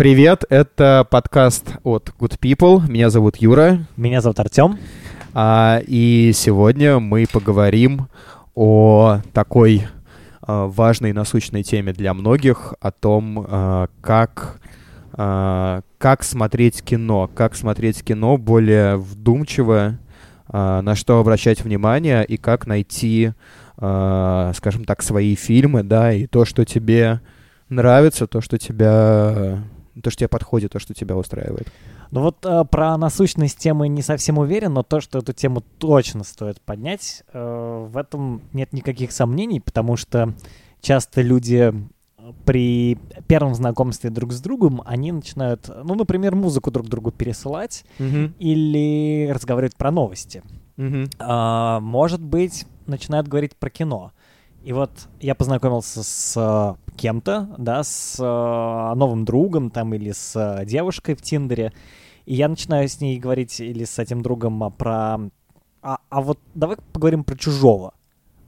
Привет, это подкаст от Good People. Меня зовут Юра. Меня зовут Артем. А, и сегодня мы поговорим о такой а, важной насущной теме для многих, о том, а, как, а, как смотреть кино, как смотреть кино более вдумчиво, а, на что обращать внимание и как найти, а, скажем так, свои фильмы, да, и то, что тебе нравится, то, что тебя, то, что тебе подходит, то, что тебя устраивает. Ну вот э, про насущность темы не совсем уверен, но то, что эту тему точно стоит поднять, э, в этом нет никаких сомнений, потому что часто люди при первом знакомстве друг с другом, они начинают, ну, например, музыку друг другу пересылать Мгм. или разговаривать про новости. Мгм. А, может быть, начинают говорить про кино. И вот я познакомился с э, кем-то, да, с э, новым другом там или с э, девушкой в Тиндере, и я начинаю с ней говорить или с этим другом а, про... А, а вот давай поговорим про чужого.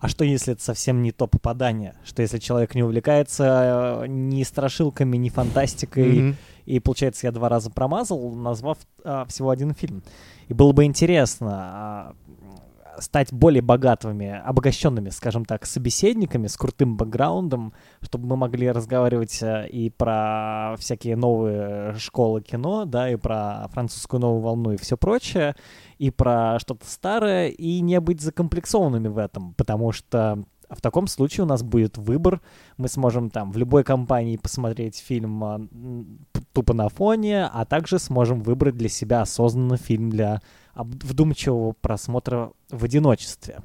А что, если это совсем не то попадание? Что, если человек не увлекается ни страшилками, ни фантастикой, Мгм. и получается, я два раза промазал, назвав а, всего один фильм. И было бы интересно а, стать более богатыми, обогащенными, скажем так, собеседниками с крутым бэкграундом, чтобы мы могли разговаривать а, и про всякие новые школы кино, да, и про французскую новую волну и все прочее, и про что-то старое, и не быть закомплексованными в этом, потому что в таком случае у нас будет выбор, мы сможем там в любой компании посмотреть фильм п- тупо на фоне, а также сможем выбрать для себя осознанно фильм для вдумчивого просмотра в одиночестве.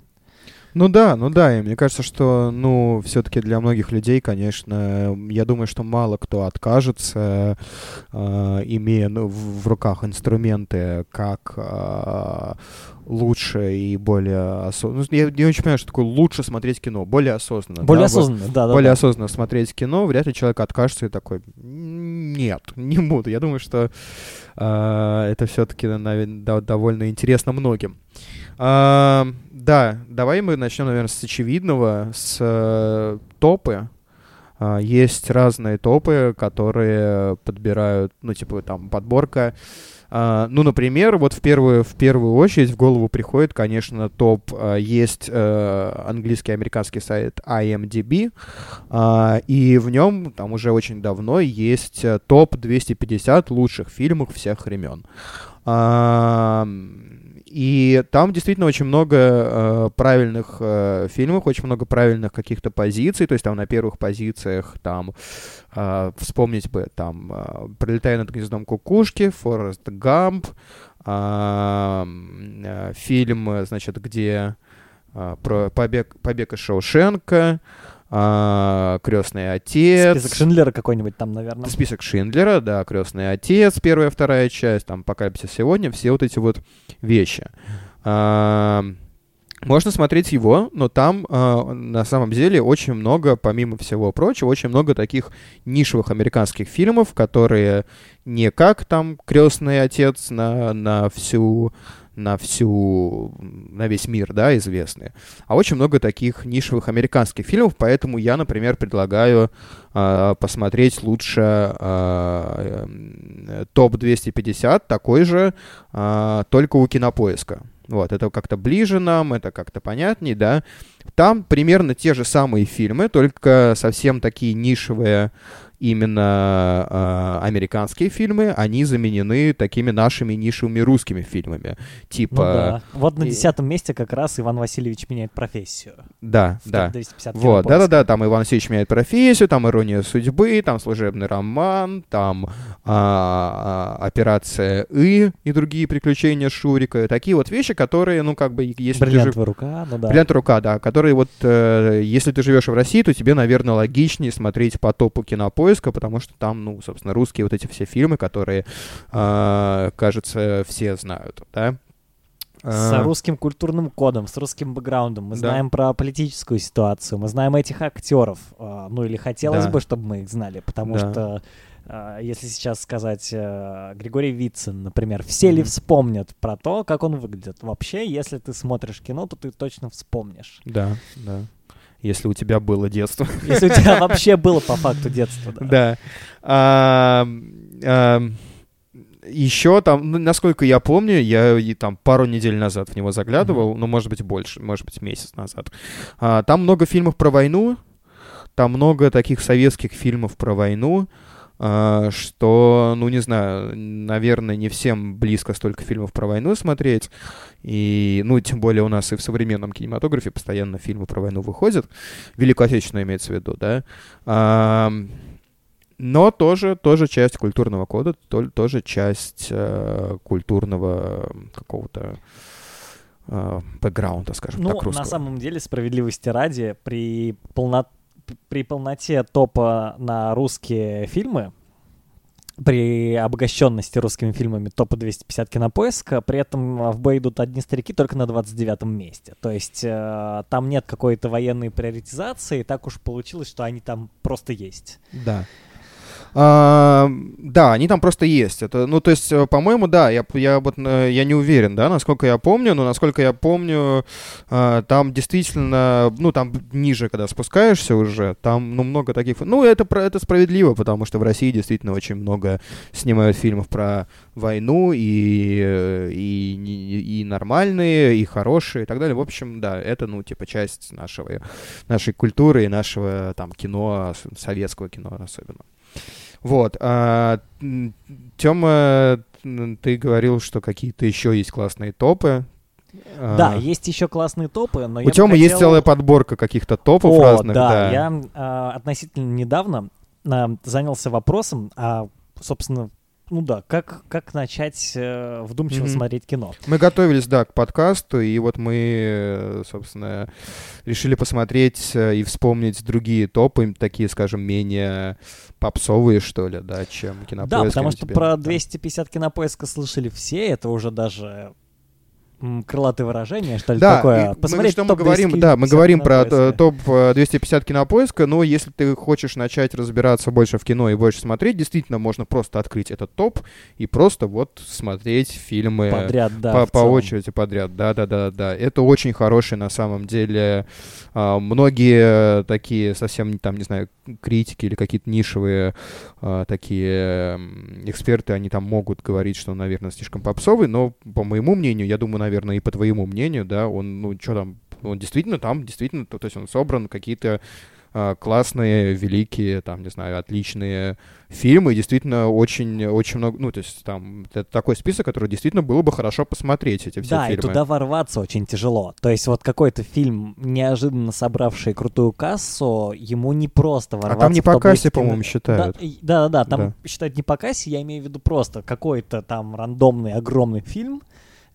Ну да, ну да, и мне кажется, что, ну, все-таки для многих людей, конечно, я думаю, что мало кто откажется, э, имея ну, в, в руках инструменты, как э, лучше и более осознанно. Я не очень понимаю, что такое лучше смотреть кино, более осознанно. Более да, вот осознанно, да, да. более да. осознанно смотреть кино, вряд ли человек откажется и такой, «М, нет, не буду. Я думаю, что э, это все-таки довольно интересно многим. А, да, давай мы начнем, наверное, с очевидного, с э, топы. А, есть разные топы, которые подбирают, ну, типа, там, подборка. А, ну, например, вот в первую, в первую очередь в голову приходит, конечно, топ. а, есть э, английский американский сайт IMDb, а, и в нем там уже очень давно есть э, топ 250 лучших фильмов всех времен. А, и там действительно очень много э, правильных э, фильмов, очень много правильных каких-то позиций. То есть там на первых позициях там э, вспомнить бы там э, «Пролетая над гнездом кукушки», «Форест Гамп», м, э, фильм, э, значит, где э, про побег, побег из Шоушенка, а, «Крестный отец». Список Шиндлера какой-нибудь там, наверное. Список Шиндлера, да, Крестный отец, первая, вторая часть, там Апокалипсис сегодня, все вот эти вот вещи. А, Можно смотреть его, но там а, на самом деле очень много, помимо всего прочего, очень много таких нишевых американских фильмов, которые не как там Крестный отец на, на всю на всю, на весь мир, да, известные, а очень много таких нишевых американских фильмов, поэтому я, например, предлагаю а, посмотреть лучше а, эм, топ-250, такой же, а, только у Кинопоиска. Вот, это как-то ближе нам, это как-то понятней, да. Там примерно те же самые фильмы, только совсем такие нишевые именно э, американские фильмы, они заменены такими нашими нишевыми русскими фильмами. Ну Типа... да. Вот на десятом месте как раз Иван Васильевич меняет профессию. Да, да. топ-250 Вот, да-да-да, там Иван Васильевич меняет профессию, там ирония судьбы, там служебный роман, там а, а, операция И и другие приключения Шурика. Такие вот вещи, которые, ну, как бы, если ты жив- Бриллиантовая рука, ну да. Бриллиант рука, да, которые вот, э, если ты живешь в России, то тебе, наверное, логичнее смотреть по топу кинопоиска, потому что там, ну, собственно, русские вот эти все фильмы, которые, э, кажется, все знают, да. С А, русским культурным кодом, с русским бэкграундом. Мы Да. знаем про политическую ситуацию, мы знаем этих актеров. а, Ну или хотелось Да. бы, чтобы мы их знали, потому Да. что а, если сейчас сказать Григорий Вицин, например, все ли вспомнят про то, как он выглядит? Вообще, если ты смотришь кино, то ты точно вспомнишь. Да, да. Если у тебя было детство. Если у тебя вообще было по факту детство. да. Да. Еще там, ну, насколько я помню, я и там пару недель назад в него заглядывал, mm-hmm. ну, может быть, больше, может быть, месяц назад. А, там много фильмов про войну, там много таких советских фильмов про войну, что, ну, не знаю, наверное, не всем близко столько фильмов про войну смотреть. И, ну, тем более у нас и в современном кинематографе постоянно фильмы про войну выходят. Великую Отечественную имеется в виду, да. А, но тоже, тоже часть культурного кода, то, тоже часть э, культурного какого-то э, бэкграунда, скажем ну, так, русского. на самом деле, справедливости ради, при, полно... при полноте топа на русские фильмы, при обогащенности русскими фильмами топа 250 кинопоиска, при этом в бой идут одни старики только на 29 месте. То есть э, там нет какой-то военной приоритизации, так уж получилось, что они там просто есть. Да. А, да, они там просто есть. Это, ну, то есть, э, по-моему, да, я, я, вот, э, я не уверен, да, насколько я помню, но насколько я помню, а, там действительно, ну, там ниже, когда спускаешься уже, там, ну, много таких... Ну, это, это справедливо, потому что в России действительно очень много снимают фильмов про войну, и, э, и, и, нормальные, и хорошие, и так далее. В общем, да, это, ну, типа, часть нашего, нашей культуры и нашего, там, кино, советского кино особенно. Вот. А, Тёма, ты говорил, что какие-то еще есть классные топы. Да, а... есть еще классные топы, но У Тёмы хотел... есть целая подборка каких-то топов О, разных. Да, да. я а, относительно недавно а, занялся вопросом, а, собственно, ну да, как, как начать э, вдумчиво mm-hmm. смотреть кино. Мы готовились, да, к подкасту, и вот мы, э, собственно, решили посмотреть э, и вспомнить другие топы, такие, скажем, менее попсовые, что ли, да, чем кинопоиск. Да, потому что тебе, про 250 кинопоиска слышали все, это уже даже крылатое выражение, что ли, да, такое. Посмотреть мы, что мы говорим, да, мы говорим про топ 250 кинопоиска, но если ты хочешь начать разбираться больше в кино и больше смотреть, действительно можно просто открыть этот топ и просто вот смотреть фильмы подряд, да, по, по очереди подряд. Да, да, да, да. Это очень хороший на самом деле. А, многие такие совсем там, не знаю, критики или какие-то нишевые а, такие эксперты, они там могут говорить, что, наверное, слишком попсовый, но по моему мнению, я думаю, наверное, и по твоему мнению, да, он, ну, что там, он действительно там, действительно, то, то есть он собран какие-то классные, великие, там, не знаю, отличные фильмы, и действительно очень, очень много, ну, то есть там это такой список, который действительно было бы хорошо посмотреть, эти все да, фильмы. Да, и туда ворваться очень тяжело. То есть вот какой-то фильм, неожиданно собравший крутую кассу, ему не просто ворваться. А там не по кассе, по-моему, считают. Да-да-да, там да. считают не по кассе, я имею в виду просто какой-то там рандомный огромный фильм,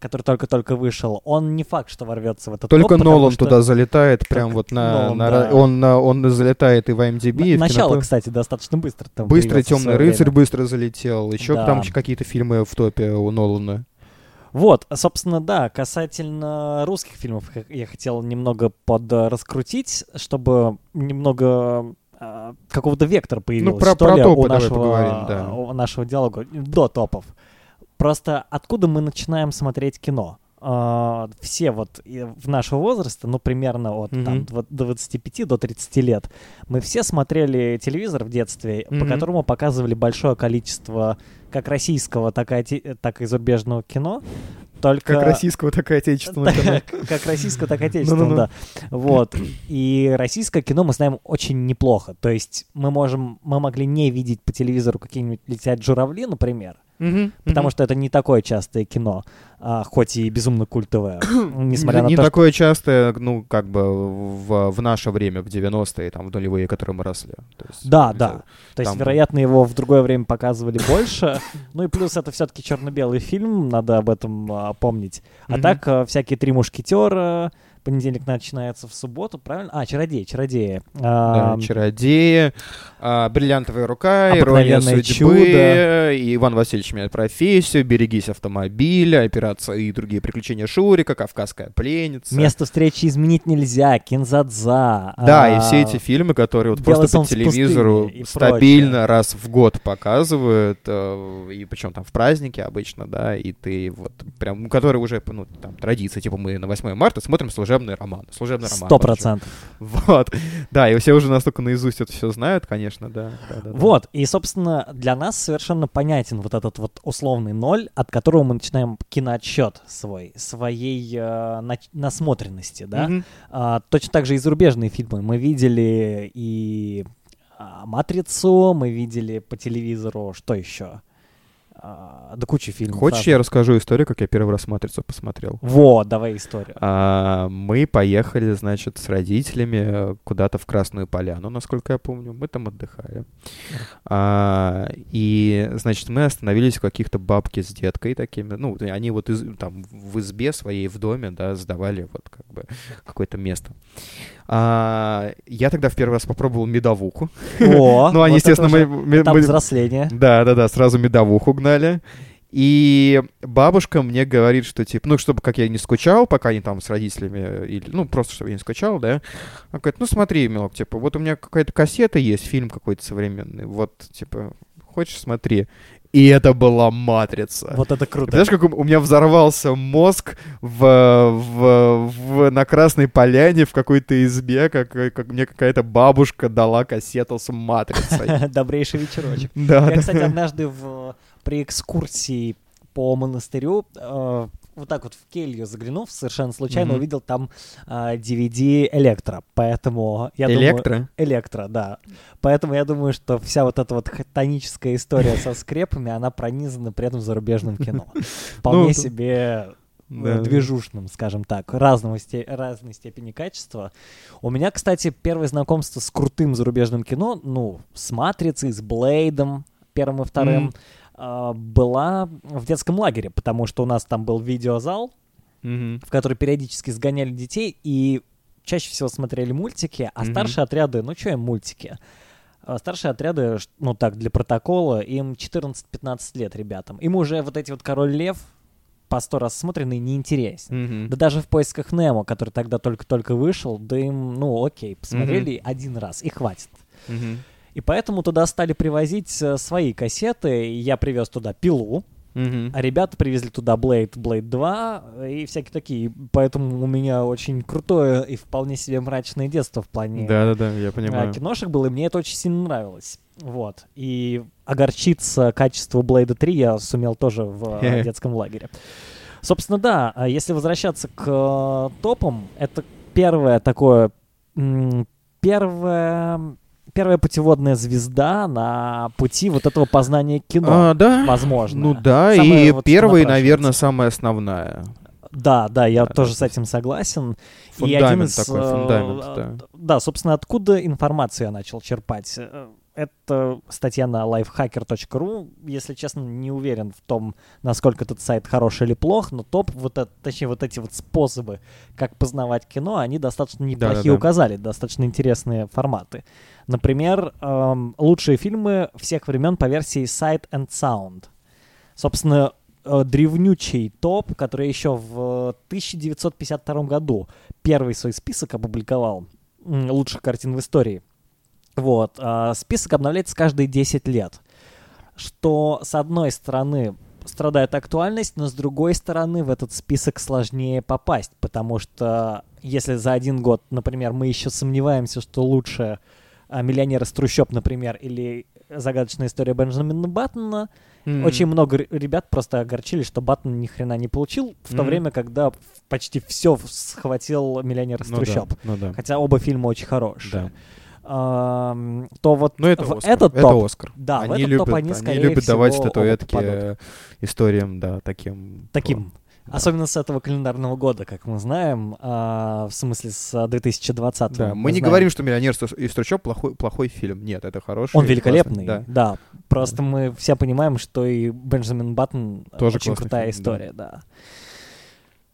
который только-только вышел, он не факт, что ворвется в этот Только топ, Нолан что... туда залетает, прям вот на... Нолан, на да. он, он залетает и в IMDb, на, и в Начало, кинопо... кстати, достаточно быстро там Быстро «Темный рыцарь» время. быстро залетел. Еще да. там какие-то фильмы в топе у Нолана. Вот, собственно, да, касательно русских фильмов я хотел немного подраскрутить, чтобы немного э, какого-то вектора появился, ну, про, что про ли, топы у нашего, поговорим, да. у нашего диалога до топов. Просто откуда мы начинаем смотреть кино? Uh, все вот в нашего возраста, ну, примерно от mm-hmm. там, до 25 до 30 лет, мы все смотрели телевизор в детстве, mm-hmm. по которому показывали большое количество как российского, так и, так и зарубежного кино. Только... Как российского, так и отечественного кино. Как российского, так и отечественного, да. Вот. И российское кино мы знаем очень неплохо. То есть мы можем, мы могли не видеть по телевизору какие-нибудь «Летят журавли», например, Mm-hmm, потому что это не такое частое кино, а, хоть и безумно культовое, несмотря на не то, такое что... частое, ну, как бы в, в наше время, в 90-е, там, в нулевые, которые мы росли. То есть, да, да. Там... То есть, вероятно, его в другое время показывали больше. Ну и плюс это все-таки черно-белый фильм, надо об этом а, помнить. А mm-hmm. так, а, всякие «Три мушкетера», понедельник начинается в субботу, правильно? А, чародеи, чародеи. Да, а, чародеи, а, бриллиантовая рука, ирония судьбы, чудо. и Иван Васильевич меняет профессию, берегись автомобиля, операция и другие приключения Шурика, Кавказская пленница. Место встречи изменить нельзя, Кинзадза. Да, а, и все эти фильмы, которые вот просто по телевизору стабильно прочее. раз в год показывают, э, и причем там в праздники обычно, да, и ты вот прям, которые уже, ну, там, традиции, типа мы на 8 марта смотрим служебный служебный роман. Служебный роман. Сто процентов. Вот. Да, и все уже настолько наизусть это все знают, конечно, да. да, да вот, и, собственно, для нас совершенно понятен вот этот вот условный ноль, от которого мы начинаем киноотсчет свой, своей э, на насмотренности, да. Mm-hmm. А, точно так же и зарубежные фильмы. Мы видели и а, «Матрицу», мы видели по телевизору, что еще? А, да куча фильмов. Хочешь, разных. я расскажу историю, как я первый раз «Матрицу» посмотрел? Вот, давай историю. А, мы поехали, значит, с родителями куда-то в Красную Поляну, насколько я помню. Мы там отдыхали. А, и, значит, мы остановились у каких-то бабки с деткой такими. Ну, они вот из, там в избе своей в доме, да, сдавали вот как бы какое-то место. А, я тогда в первый раз попробовал медовуху. О, ну, они, вот естественно, мы, мы, мы... взросления. Да, да, да, сразу медовуху гнали. И бабушка мне говорит, что, типа, ну, чтобы как я не скучал, пока они там с родителями, или, ну, просто чтобы я не скучал, да. Она говорит, ну, смотри, милок, типа, вот у меня какая-то кассета есть, фильм какой-то современный, вот, типа, хочешь, смотри. И это была матрица. Вот это круто. Знаешь, как у, у меня взорвался мозг в, в, в, на Красной Поляне в какой-то избе, как, как мне какая-то бабушка дала кассету с матрицей. Добрейший вечерочек. Да. Я, кстати, однажды в, при экскурсии по монастырю э, вот так вот в келью заглянув, совершенно случайно mm-hmm. увидел там а, DVD Электро, поэтому я Электро? думаю... Электро, да. Поэтому я думаю, что вся вот эта вот хтоническая история со скрепами, она пронизана при этом зарубежным кино. Вполне ну, себе да. движушным, скажем так, разного сте- разной степени качества. У меня, кстати, первое знакомство с крутым зарубежным кино, ну, с «Матрицей», с «Блейдом», первым и вторым, mm. А, была в детском лагере, потому что у нас там был видеозал, mm-hmm. в который периодически сгоняли детей, и чаще всего смотрели мультики, а mm-hmm. старшие отряды, ну что им мультики? А старшие отряды, ну так, для протокола, им 14-15 лет ребятам. Им уже вот эти вот Король Лев по сто раз смотренный неинтересен. Mm-hmm. Да даже в поисках Немо, который тогда только-только вышел, да им, ну окей, посмотрели mm-hmm. один раз и хватит. Mm-hmm. И поэтому туда стали привозить э, свои кассеты. Я привез туда пилу. Mm-hmm. А ребята привезли туда Blade, Blade 2 и всякие такие. Поэтому у меня очень крутое и вполне себе мрачное детство в плане Да-да-да, я понимаю. киношек было, и мне это очень сильно нравилось. Вот. И огорчиться качеству Blade 3 я сумел тоже в детском лагере. Собственно, да, а если возвращаться к э, топам, это первое такое... Первое первая путеводная звезда на пути вот этого познания кино. А, да? Возможно. Ну да, Самая и вот первая, наверное, самая основная. Да, да, я да, тоже с этим согласен. Фундамент и один из, такой, фундамент, э, да. Да, собственно, откуда информацию я начал черпать? Э, это статья на lifehacker.ru. Если честно, не уверен в том, насколько этот сайт хороший или плох, но топ, вот это, точнее, вот эти вот способы, как познавать кино, они достаточно неплохие да, да, да. указали, достаточно интересные форматы. Например, эм, лучшие фильмы всех времен по версии Sight and Sound. Собственно, э, древнючий топ, который еще в 1952 году первый свой список опубликовал лучших картин в истории. Вот. Э, список обновляется каждые 10 лет. Что, с одной стороны, страдает актуальность, но с другой стороны в этот список сложнее попасть, потому что если за один год, например, мы еще сомневаемся, что лучше а, «Миллионер из трущоб», например, или «Загадочная история Бенджамина Баттона», mm-hmm. очень много ребят просто огорчили, что Баттон ни хрена не получил, в mm-hmm. то время, когда почти все схватил «Миллионер из ну трущоб». Да, ну да. Хотя оба фильма очень хорошие. Да то вот ну, это Оскар. этот топ, это Оскар. Да, они в этот любят, топ они, они любят давать статуэтки историям, да, таким. Таким. Да. Особенно с этого календарного года, как мы знаем, а, в смысле с 2020 Да, мы, мы не знаем. говорим, что «Миллионер из трущоб» плохой, плохой фильм. Нет, это хороший. Он великолепный, да. да. Просто да. мы все понимаем, что и Бенджамин Баттон Тоже очень крутая фильм, история, да. да.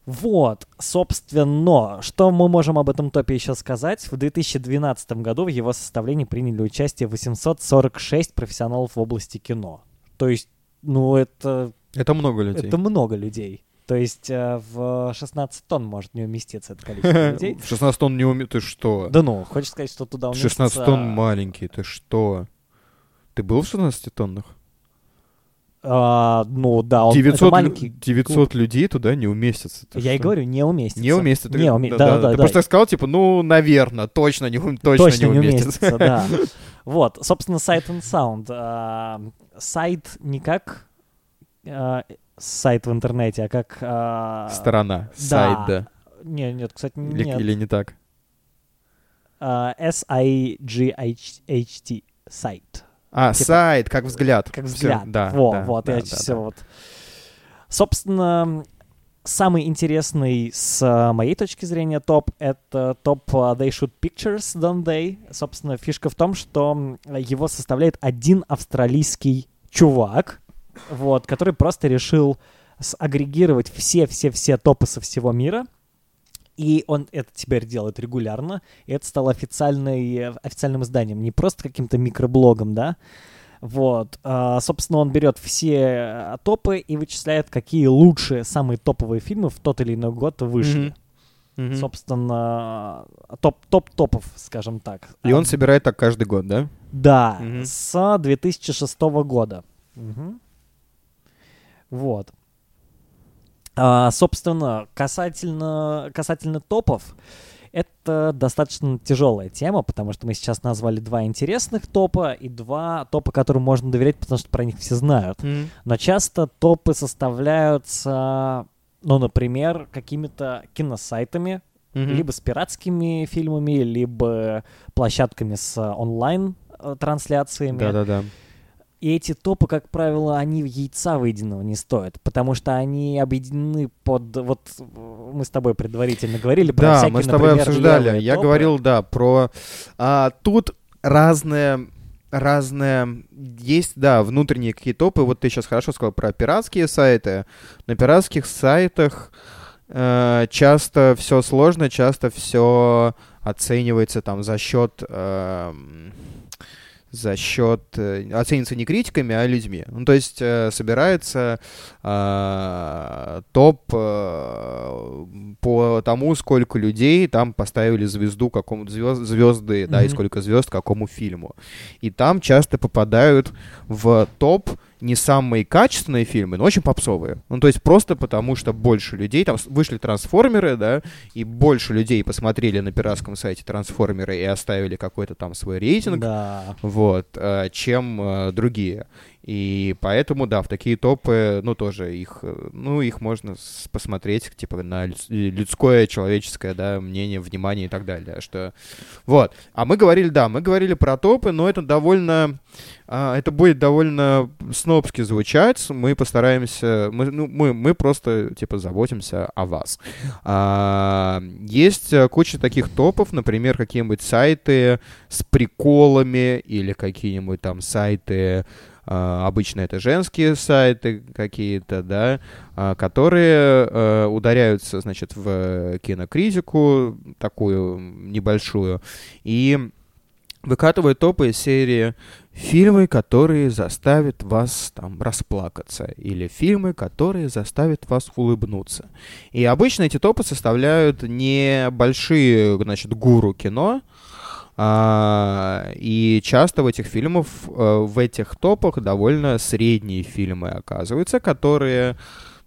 Вот, собственно, что мы можем об этом топе еще сказать? В 2012 году в его составлении приняли участие 846 профессионалов в области кино. То есть, ну, это... Это много людей. Это много людей. То есть э, в 16 тонн может не уместиться это количество людей. В 16 тонн не уместится? Ты что? Да ну, хочешь сказать, что туда уместится... 16 тонн маленький, ты что? Ты был в 16 тоннах? А, ну да, он 900, это лю- маленький 900 людей туда не уместится. Ты Я и что? говорю, не уместится. Не уместится. Ты- Не уме- да, да, да, да, Ты да. просто сказал, типа, ну, наверное, точно не, точно Точно не не уместится. уместится, да. Вот, собственно, Sight and Sound. А, Сайт не как а, сайт в интернете, а как... а, Сторона, сайт, да. Не, нет, кстати, нет. или не так? S-I-G-H-T. Сайт. А, Типа- сайт, как взгляд. Как взгляд. да, Во, да, вот, да, я да, все да. вот. Собственно, самый интересный с а, моей точки зрения топ — это топ а, They Shoot Pictures, Don't They? Собственно, фишка в том, что его составляет один австралийский чувак, вот, который просто решил агрегировать все-все-все топы со всего мира, и он это теперь делает регулярно, и это стало официальной, официальным изданием, не просто каким-то микроблогом, да, вот, а, собственно, он берет все э, топы и вычисляет, какие лучшие, самые топовые фильмы в тот или иной год вышли. Мгм. Собственно, топ, топ топов, скажем так. И он А, собирает так каждый год, да? Да, Мгм. с 2006 года. Мгм. Вот. А, собственно, касательно, касательно топов, это достаточно тяжелая тема, потому что мы сейчас назвали два интересных топа и два топа, которым можно доверять, потому что про них все знают. Но часто топы составляются, ну, например, какими-то киносайтами, Мгм. либо с пиратскими фильмами, либо площадками с э, онлайн-трансляциями. Да-да-да. И эти топы, как правило, они яйца выеденного не стоят, потому что они объединены под... Вот э, мы с тобой предварительно говорили про Да, всякие, мы с тобой например, обсуждали. Я топы. говорил, да, про... а, тут разное разное есть, да, внутренние какие топы. Вот ты сейчас хорошо сказал про пиратские сайты. На пиратских сайтах э, часто все сложно, часто все оценивается там за счет эм, за счет э, оценивается не критиками, а людьми. Ну, то есть э, собирается э, топ э, по тому, сколько людей там поставили звезду какому звезд, звезды, да, и сколько звезд какому фильму. И там часто попадают в топ не самые качественные фильмы, но очень попсовые. Ну, то есть просто потому, что больше людей, там вышли трансформеры, да, и больше людей посмотрели на пиратском сайте трансформеры и оставили какой-то там свой рейтинг, Да. вот, э, чем э, другие. И поэтому, да, в такие топы, ну, тоже их, э, ну, их можно посмотреть, типа, на люд- людское, человеческое, да, мнение, внимание и так далее, что... Вот. А мы говорили, да, мы говорили про топы, но это довольно... а, это будет довольно снобски звучать. Мы постараемся... Мы, ну, мы, мы просто, типа, заботимся о вас. А, есть э, куча таких топов, например, какие-нибудь сайты с приколами или какие-нибудь там сайты обычно это женские сайты какие-то, да, а, которые э, ударяются, значит, в кинокритику такую небольшую и выкатывают топы из серии фильмы, которые заставят вас там расплакаться, или фильмы, которые заставят вас улыбнуться. И обычно эти топы составляют небольшие, значит, гуру кино, а, и часто в этих фильмах, э, в этих топах довольно средние фильмы оказываются, которые,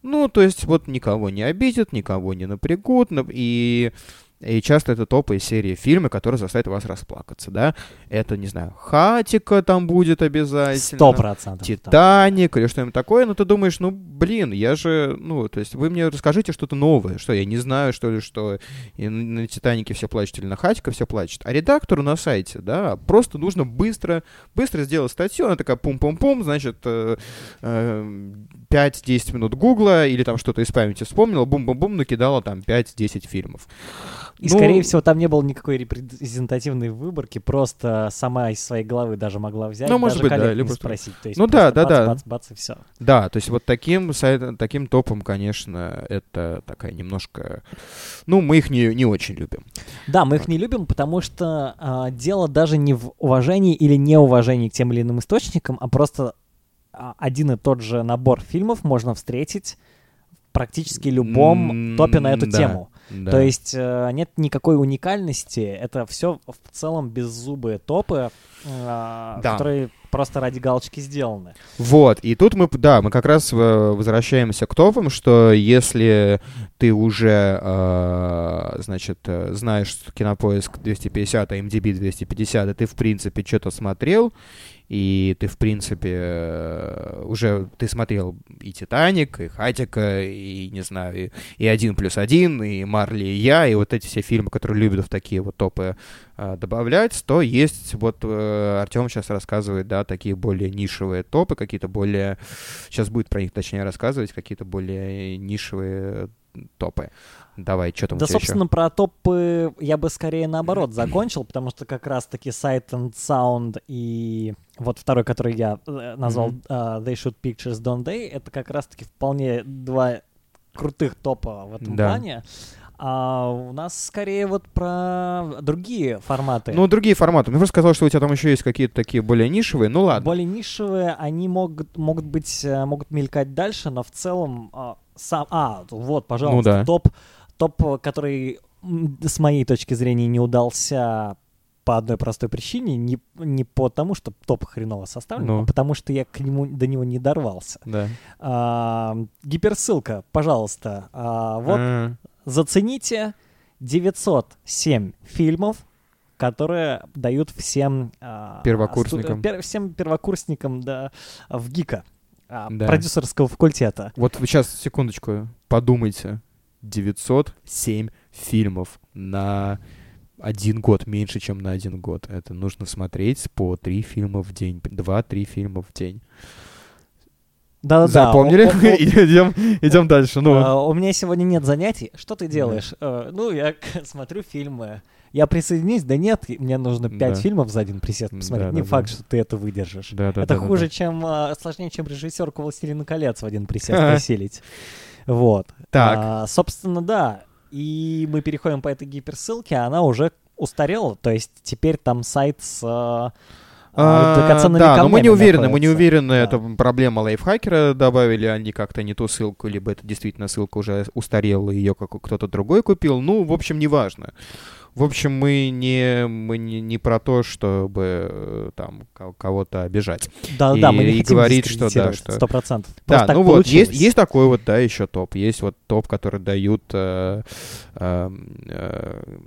ну, то есть вот никого не обидят, никого не напрягут, нап- и, и часто это топы из серии фильмы, которые заставят вас расплакаться, да. Это, не знаю, Хатика там будет обязательно. Сто процентов. Титаник или что-нибудь такое, но ты думаешь, ну, блин, я же, ну, то есть вы мне расскажите что-то новое, что я не знаю, что ли, что и на Титанике все плачут или на Хатика все плачут. А редактору на сайте, да, просто нужно быстро, быстро сделать статью, она такая пум-пум-пум, значит, э, э, 5-10 минут гугла или там что-то из памяти вспомнила, бум-бум-бум, накидала там 5-10 фильмов. И, Ну, скорее всего, там не было никакой репрезентативной выборки, просто сама из своей головы даже могла взять, Ну, может даже быть, да, или просто- спросить. То есть Ну да, да, бац, да. Бац, бац, и все. Да, то есть вот таким сайтом, таким топом, конечно, это такая немножко... Ну, мы их не, не очень любим. Да, мы их не любим, потому что а, дело даже не в уважении или неуважении к тем или иным источникам, а просто а, один и тот же набор фильмов можно встретить практически любом топе на эту да. тему. Да. То есть э, нет никакой уникальности, это все в целом беззубые топы, э, Да. которые просто ради галочки сделаны. Вот, и тут мы, да, мы как раз э, возвращаемся к топам, что если ты уже, э, значит, знаешь что Кинопоиск 250, а MDB 250, и ты, в принципе, что-то смотрел, и ты, в принципе, э, уже ты смотрел и «Титаник», и «Хатика», и, не знаю, и, и «Один плюс один», и «Марли и я», и вот эти все фильмы, которые любят в такие вот топы э, добавлять, то есть, вот э, Артем сейчас рассказывает, да, такие более нишевые топы, какие-то более... Сейчас будет про них точнее рассказывать, какие-то более нишевые топы. Давай, что там Да, собственно, про топы я бы скорее наоборот закончил, потому что как раз-таки Sight and Sound и вот второй, который я э, назвал э, They Shoot Pictures, Don't They, это как раз-таки вполне два крутых топа в этом Да. плане. А у нас скорее вот про другие форматы. Ну, другие форматы. Мне просто сказал, что у тебя там еще есть какие-то такие более нишевые. Ну, ладно. Более нишевые, они могут, могут быть, э, могут мелькать дальше, но в целом сам... А, вот, пожалуйста, Ну да. топ, топ, э, который с моей точки зрения не удался по одной простой причине, не, не потому, что топ хреново составлен, Ну. а потому что я к нему, до него не дорвался. Да. А, гиперссылка, пожалуйста. А, вот А, зацените 907 фильмов, которые дают всем а, Первокурсникам. сту- пер- всем первокурсникам да, в ГИКа, а, Да. продюсерского факультета. Вот вы сейчас, секундочку, подумайте. 907 фильмов на один год, меньше, чем на один год. Это нужно смотреть по три фильма в день. Два-три фильма в день. Да-да-да. Запомнили? О- о- о- Идем, идем дальше. Ну, А, у меня сегодня нет занятий. Что ты делаешь? Э, ну, я смотрю фильмы. Я присоединюсь? Да нет, мне нужно пять Да. фильмов за один присест посмотреть. Не Да-да-да. факт, что ты это выдержишь. да, да, это да, да, хуже, да. чем а, сложнее, чем режиссерку «Властелина колец» в один присест Ага. Вот. Так. А, собственно, да. И мы переходим по этой гиперссылке, она уже устарела. То есть теперь там сайт с а, а, да, но мы не уверены, мы не находится. уверены, Да. это проблема лайфхакера, добавили они как-то не ту ссылку, либо это действительно ссылка уже устарела, ее как кто-то другой купил. Ну, в общем, неважно. В общем, мы не, мы не, не про то, чтобы э, там ко- кого-то обижать. Да, да, и- мы не и говорить, что да, что- Сто процентов. Да, Просто так ну вот, есть, есть такой вот, да, еще топ. Есть вот топ, который дают э, э, э,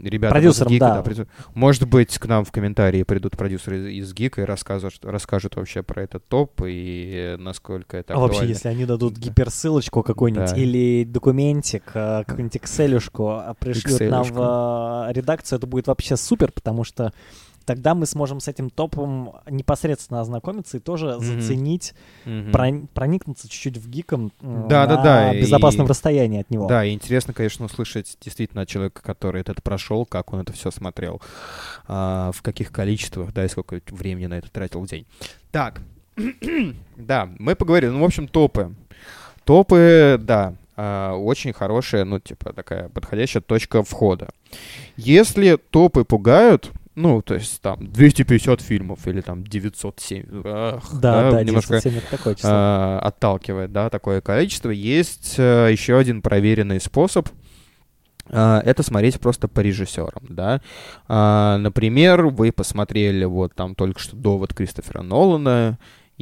ребята Продюсерам, из Гика. да. продю- Может быть, к нам в комментарии придут продюсеры из, из Гика и расскажут, расскажут вообще про этот топ и насколько это А вообще, актуально. если они дадут Да. гиперссылочку какую-нибудь Да. или документик, э, какую-нибудь excel а, пришлют нам в э, редакцию, это будет вообще супер, потому что тогда мы сможем с этим топом непосредственно ознакомиться и тоже Мгм. заценить, Мгм. прон- проникнуться чуть-чуть в гиком м, Да-да-да, на и- безопасном расстоянии от него. Да, и интересно, конечно, услышать действительно от человека, который это прошел, как он это все смотрел, а, в каких количествах, да, и сколько времени на это тратил в день. Так, да, мы поговорили, ну, в общем, топы. Топы, да, а, очень хорошая, ну, типа, такая подходящая точка входа. Если топы пугают, ну, то есть там 250 фильмов или там 907, ах, Да, да, немножко 97 это такое число. а, отталкивает, да, такое количество. Есть э, еще один проверенный способ. а, Это смотреть просто по режиссерам, да. А, Например, вы посмотрели вот там только что «Довод» Кристофера Нолана,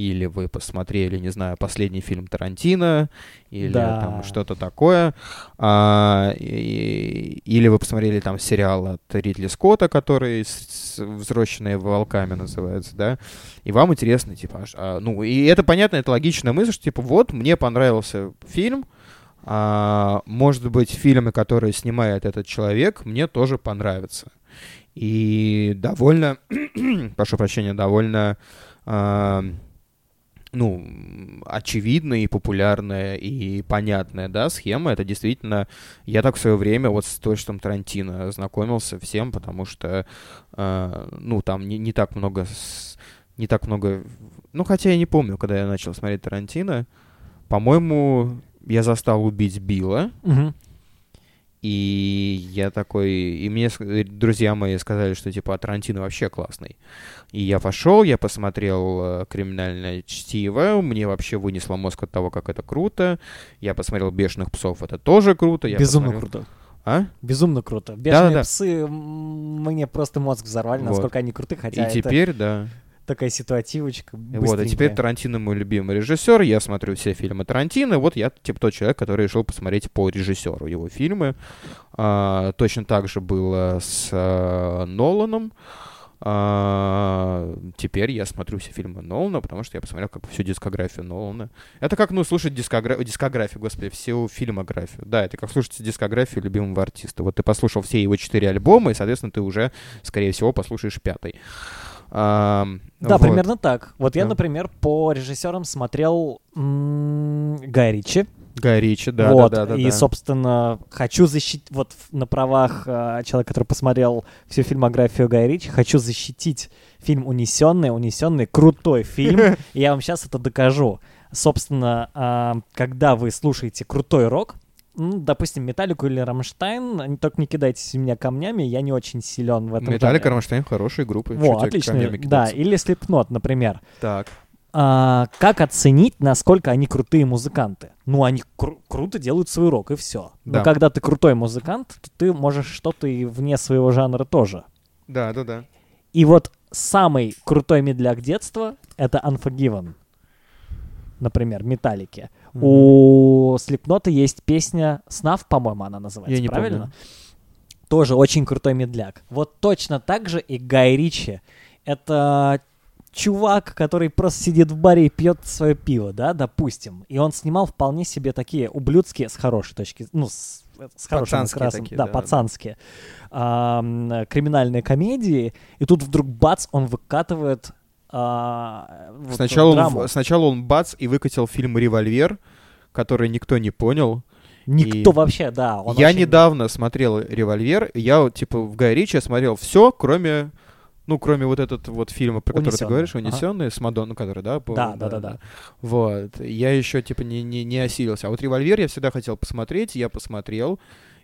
или вы посмотрели, не знаю, последний фильм Тарантино, или Да. там что-то такое, А, и- или вы посмотрели там сериал от Ридли Скотта, который с- с «Взросленные волками» называется, да, и вам интересно, типа, аж- а, ну, и это понятно, это логичная мысль, что, типа, вот, мне понравился фильм, а, может быть, фильмы, которые снимает этот человек, мне тоже понравятся. И довольно, прошу прощения, довольно, а, ну, очевидная и популярная и понятная, да, схема. Это действительно, я так в свое время вот с творчеством Тарантино знакомился всем, потому что, а, ну, там не, не так много, не так много, ну, хотя я не помню, когда я начал смотреть Тарантино, по-моему, я застал убить Билла, Мгм. И я такой, и мне э, друзья мои сказали, что типа «А Тарантино вообще классный. И я пошел, я посмотрел э, криминальное чтиво, мне вообще вынесло мозг от того, как это круто. Я посмотрел бешеных псов, это тоже круто. Я Безумно посмотрел- круто. А? Безумно круто. Бешеные Да-да-да. псы м, мне просто мозг взорвали, Вот. насколько они круты, хотя И это теперь, да. Такая ситуативочка. Вот, а теперь. Тарантино мой любимый режиссер. Я смотрю все фильмы Тарантино. Вот я типа тот человек, который решил посмотреть по режиссеру его фильмы. А, точно так же было с а, Ноланом. А, теперь я смотрю все фильмы Нолана, потому что я посмотрел как бы всю дискографию Нолана. Это как, ну, слушать дискогра... дискографию, господи, всю фильмографию. Да, это как слушать дискографию любимого артиста. Вот ты послушал все его четыре альбома, и, соответственно, ты уже, скорее всего, послушаешь пятый. А, Да, вот. примерно так. Вот я, Да. например, по режиссерам смотрел м, Гай Ричи. Гай Ричи, да, вот, да, да, да. и, да. собственно, хочу защитить, вот на правах э, человека, который посмотрел всю фильмографию Гая Ричи, хочу защитить фильм «Унесенный». «Унесенный» — крутой фильм, и я вам сейчас это докажу. Собственно, когда вы слушаете крутой рок, ну, допустим, Металлику или Рамштайн, только не кидайтесь меня камнями, я не очень силен в этом Металлик, жанре. Рамштейн хорошие группы. Во, отлично. Да, или Slipknot, например. Так. А, как оценить, насколько они крутые музыканты? Ну, они кру- круто делают свой рок, и все. Но Да. когда ты крутой музыкант, то ты можешь что-то и вне своего жанра тоже. Да, да, да. И вот самый крутой медляк детства — это Unforgiven. Например, Металлики. У Слепнота есть песня «Снав», по-моему, она называется, Я не правильно? помню. Тоже очень крутой медляк. Вот точно так же и Гай Ричи. Это чувак, который просто сидит в баре и пьет свое пиво, да, допустим. И он снимал вполне себе такие ублюдские, с хорошей точки, ну, с, с хорошим Пацанские окрасом, такие, да, да, да. пацанские, э, криминальные комедии. И тут вдруг бац, он выкатывает а, вот Сначала, драму. он, сначала он бац и выкатил фильм «Револьвер», который никто не понял. Никто и- вообще, да. я очень- недавно смотрел «Револьвер», я, вот, типа, в Гай Ричи смотрел все, кроме... Ну, кроме вот этот вот фильма, про который ты говоришь, Ага. «Унесенный», с Мадонной, который, да? по- Да, да, да, да. Вот. Я еще, типа, не, не, не осилился. А вот «Револьвер» я всегда хотел посмотреть, я посмотрел,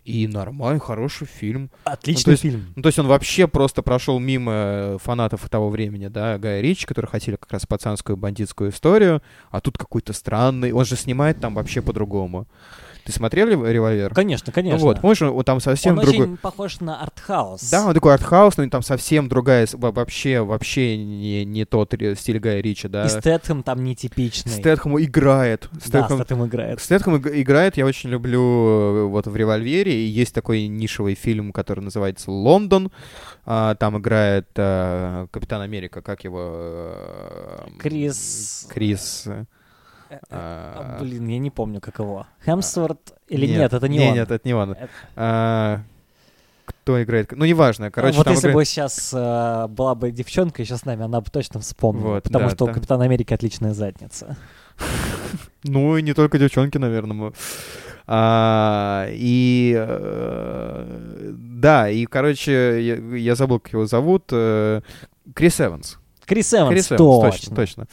и нормальный, хороший фильм. Отличный Ну, то есть- фильм. Ну, то есть он вообще просто прошел мимо э, фанатов того времени, да, Гая Ричи, которые хотели как раз пацанскую бандитскую историю, а тут какой-то странный, он же снимает там вообще по-другому. Ты смотрел «Рев- «Револьвер»? Конечно, конечно. Ну вот, помнишь, он, он там совсем он другой... очень похож на артхаус. Да, он такой артхаус, но там совсем другая, вообще, вообще не, не тот стиль Гая Ричи, да. И Стэтхэм там нетипичный. Стэтхэм играет. Да, Стэтхэм, Стэтхэм играет. Стэтхэм иг- играет, я очень люблю э, вот в «Револьвере», и есть такой нишевый фильм, который называется «Лондон», А, там играет э, Капитан Америка, как его? э, Крис- Крис... э, Э, а, а, Блин, я не помню, как его. Хемсворт или нет, нет, это не, не, он. Нет, это не он. Это- А, Кто играет? Ну, неважно, короче, вот если играет- бы сейчас была бы девчонка еще с нами, она бы точно вспомнила. Вот, потому да, что у. Капитана Америки отличная задница. Ну, и не только девчонки, наверное. А, и э, да, и, короче, я, я забыл, как его зовут. э, Крис Эванс. Крис Эванс, Крис Эванс, точно. точно, точно.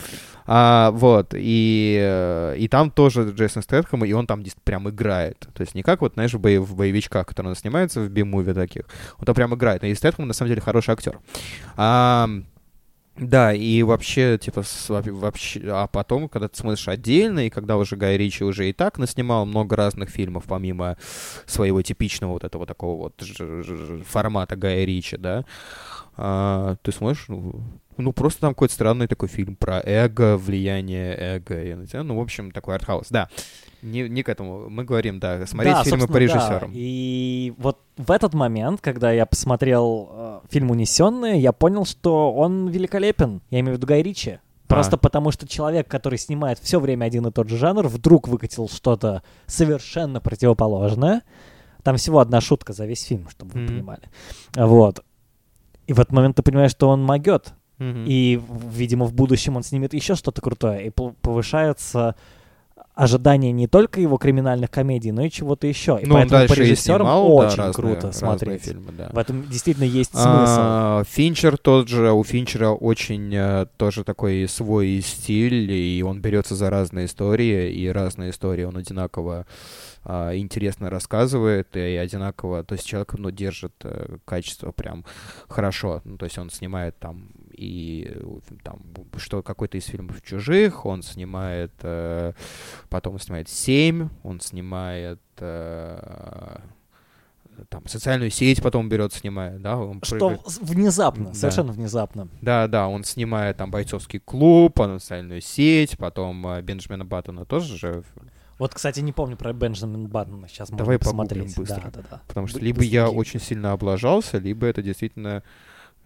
А, вот, и, э, и там тоже Джейсон Стэтхэм, и он там прям играет. То есть не как вот, знаешь, в, боев- в боевичках, которые он снимается в би-муви таких. Он там прям играет. И Стэтхэм, на самом деле, хороший актер. А, да, и вообще, типа, с- во- вообще, а потом, когда ты смотришь отдельно, и когда уже Гай Ричи уже и так наснимал много разных фильмов, помимо своего типичного вот этого такого вот формата Гая Ричи, да, а, ты смотришь, ну, ну, просто там какой-то странный такой фильм про эго, влияние эго, знаю, ну, в общем, такой артхаус, да. Не, не к этому, мы говорим, да, смотреть Да, фильмы по собственно, да. режиссерам. И вот в этот момент, когда я посмотрел э, фильм «Унесенные», я понял, что он великолепен. Я имею в виду Гай Ричи. Просто А. потому, что человек, который снимает все время один и тот же жанр, вдруг выкатил что-то совершенно противоположное. Там всего одна шутка за весь фильм, чтобы вы Мгм. понимали. Вот. И в этот момент ты понимаешь, что он могет. И, видимо, в будущем он снимет еще что-то крутое. И повышается ожидание не только его криминальных комедий, но и чего-то еще. И Ну, поэтому по режиссерам снимал, да, очень разные- круто разные смотреть. фильмы, да. В этом действительно есть смысл. А, Финчер тот же, у Финчера очень э, тоже такой свой стиль, и он берется за разные истории, и разные истории он одинаково а, интересно рассказывает, и одинаково, то есть человек, ну, держит э, качество прям хорошо, ну, то есть он снимает там и э, там что какой-то из фильмов чужих, он снимает, э, потом он снимает «Семь», он снимает э, там социальную сеть потом берет, снимает, да? Он Что прыгает. внезапно, Да. совершенно внезапно. Да, да, он снимает там бойцовский клуб, потом социальную сеть, потом э, Бенджамина Баттона тоже же, Вот, кстати, не помню про Бенджамина Баттона. Сейчас Давай посмотреть. быстро. Да, да, да. потому что Бы- либо я быстрее. очень сильно облажался, либо это действительно...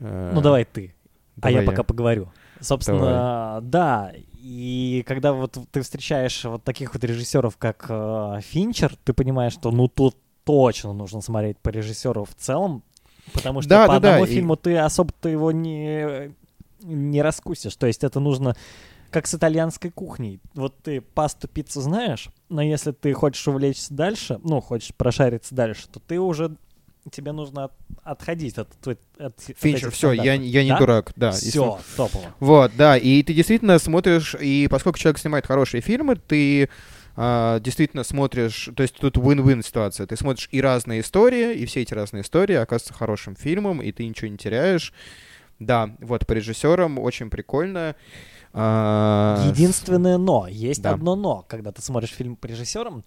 э, Ну, давай ты. А я давай пока поговорю. Собственно, да. И когда вот ты встречаешь вот таких вот режиссеров, как э, Финчер, ты понимаешь, что ну тут точно нужно смотреть по режиссеру в целом, потому что Да, по да, да, одному и- фильму ты особо-то его не, не раскусишь. То есть это нужно как с итальянской кухней. Вот ты пасту, пиццу знаешь, но если ты хочешь увлечься дальше, ну, хочешь прошариться дальше, то ты уже тебе нужно от- отходить от, от, от Финчер, все, я, я не Да? дурак, да. если- Все, топово. Вот, да, и ты действительно смотришь, и поскольку человек снимает хорошие фильмы, ты а, действительно смотришь, то есть тут win-win ситуация, ты смотришь и разные истории, и все эти разные истории оказываются хорошим фильмом, и ты ничего не теряешь. Да, вот по режиссерам очень прикольно. А, Единственное но, есть Да. одно но, когда ты смотришь фильм по режиссерам,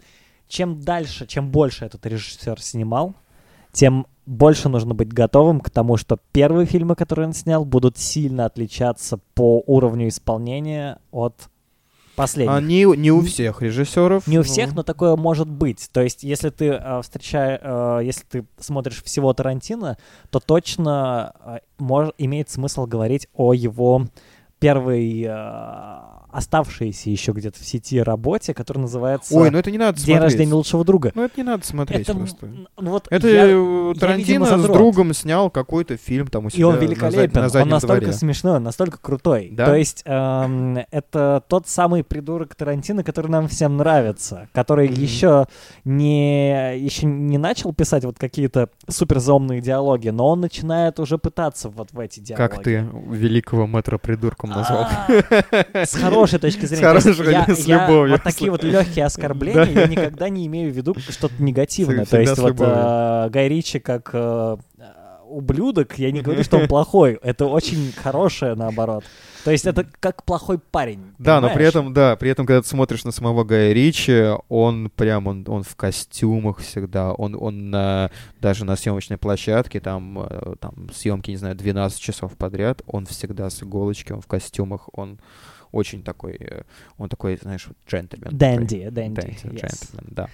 чем дальше, чем больше этот режиссер снимал, тем больше нужно быть готовым к тому, что первые фильмы, которые он снял, будут сильно отличаться по уровню исполнения от последних. А не, не у всех режиссеров. Не у ну, всех, но такое может быть. То есть, если ты э, встречаешь, если ты смотришь всего Тарантино, то точно э, мож- имеет смысл говорить о его первой э, оставшейся еще где-то в сети работе, которая называется Ой, ну это не надо День смотреть. рождения лучшего друга. Ну это не надо смотреть Это, просто. ну вот Это я- э, Тарантино с задрот. другом снял какой-то фильм там у себя И он на великолепен, на он заднем настолько дворе. смешной, он настолько крутой. Да? То есть эм, это тот самый придурок Тарантино, который нам всем нравится, который Мгм. еще не еще не начал писать вот какие-то суперзаумные диалоги, но он начинает уже пытаться вот в эти диалоги. Как ты великого мэтра придурком назвал? А, С хорошей точки зрения. хорошей, я- с я любовью. Вот такие вот легкие оскорбления я никогда не имею в виду что-то негативное. То есть вот э, Гай Ричи как э, ублюдок, я не говорю, что он плохой. Это очень хорошее, наоборот. То есть это как плохой парень. Да, но при понимаешь? этом, да, при этом, когда ты смотришь на самого Гая Ричи, он прям, он, он в костюмах всегда, он, он на- даже на съемочной площадке, там, э, там съемки, не знаю, 12 часов подряд, он всегда с иголочки, он в костюмах, он очень такой, э, он такой, знаешь, джентльмен. Дэнди, дэнди, Дэнди, yes. джентльмен, да.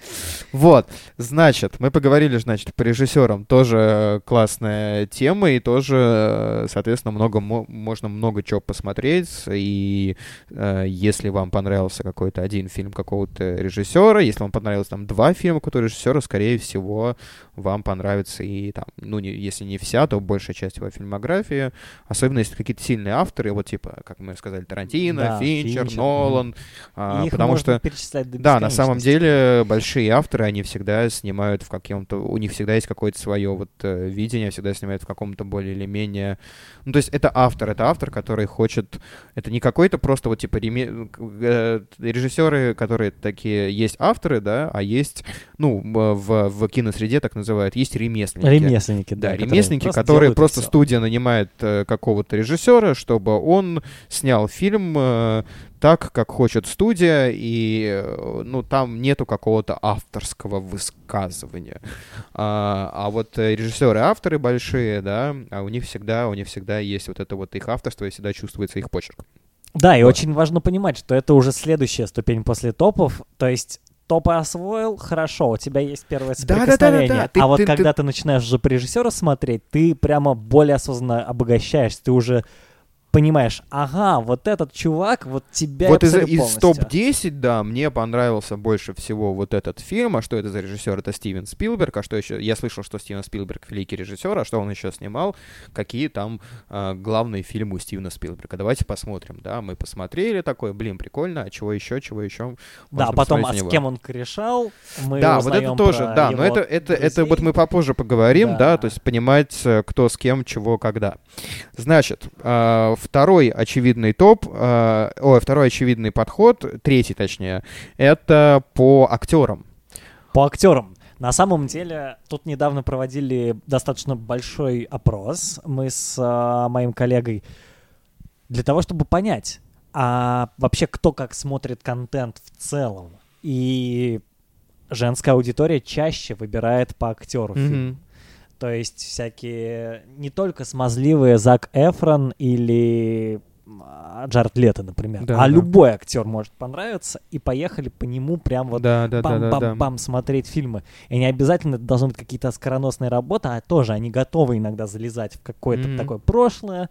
Вот, значит, мы поговорили, значит, по режиссерам. Тоже классная тема, и тоже, э, соответственно, много, мо- можно много чего посмотреть. И э, если вам понравился какой-то один фильм какого-то режиссера, если вам понравилось там два фильма какого-то режиссера, скорее всего, вам понравится и там, ну, не, если не вся, то большая часть его фильмографии. Особенно если какие-то сильные авторы, вот типа, как мы сказали, Тарантино, Да, Финчер, Финчер, Нолан. а, Их потому что да, на самом деле большие авторы, они всегда снимают в каком-то, у них всегда есть какое-то свое вот э, видение, всегда снимают в каком-то более или менее, ну то есть это автор, это автор, который хочет, это не какой-то просто вот типа реме- э, режиссеры, которые такие есть авторы, да, а есть, ну в, в киносреде так называют, есть ремесленники. Ремесленники, да. Да, которые ремесленники, просто которые и просто студия нанимает э, какого-то режиссера, чтобы он снял фильм э, так, как хочет студия, и э, ну там нету какого-то авторского высказывания. А, а вот режиссеры, авторы большие, да, а у них всегда, у них всегда есть вот это вот их авторство, и всегда чувствуется их почерк. Да, и Вот. очень важно понимать, что это уже следующая ступень после топов. То есть топы освоил, хорошо, у тебя есть первое соприкосновение. ты- а вот ты- ты- когда ты начинаешь уже по режиссера смотреть, ты прямо более осознанно обогащаешься, ты уже понимаешь, ага, вот этот чувак, вот тебя вот из, из полностью. топ-10, да, мне понравился больше всего вот этот фильм. А что это за режиссер? Это Стивен Спилберг. А что еще? Я слышал, что Стивен Спилберг великий режиссер. А что он еще снимал? Какие там а, главные фильмы у Стивена Спилберга? Давайте посмотрим, да. Мы посмотрели такой, блин, прикольно. А чего еще? Чего еще? Да, потом, а с кем он корешал, мы да, вот это тоже, да, но это, это, это вот друзей. мы попозже поговорим, да. Да. то есть понимать, э, кто с кем, чего, когда. Значит, э, второй очевидный топ, э, ой, второй очевидный подход, третий точнее, это по актерам. По актерам. На самом деле, тут недавно проводили достаточно большой опрос мы с а, моим коллегой для того, чтобы понять, а вообще кто как смотрит контент в целом. И женская аудитория чаще выбирает по актеру Мгм. фильм. То есть всякие не только смазливые Зак Эфрон или а, Джаред Лето, например, Да, а да. любой актер может понравиться, и поехали по нему прям вот Да, да, да, да, да. бам-бам-бам смотреть фильмы. И не обязательно это должны быть какие-то оскароносные работы, а тоже они готовы иногда залезать в какое-то Мгм. такое прошлое.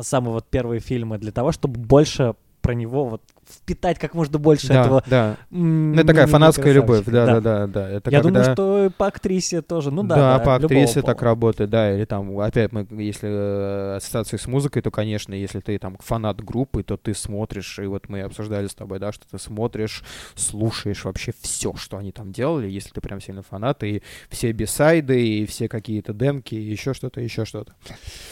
Самые вот первые фильмы для того, чтобы больше про него вот впитать как можно больше Да, этого. да. Ну, это такая фанатская любовь, да, да, да, да. Это Я когда... думаю, что по актрисе тоже, ну да. да, да, по актрисе так пола. работает, да, или там, опять, мы, если э, ассоциации с музыкой, то, конечно, если ты там фанат группы, то ты смотришь, и вот мы обсуждали с тобой, да, что ты смотришь, слушаешь вообще все, что они там делали, если ты прям сильно фанат, и все бисайды, и все какие-то демки, и еще что-то, еще что-то.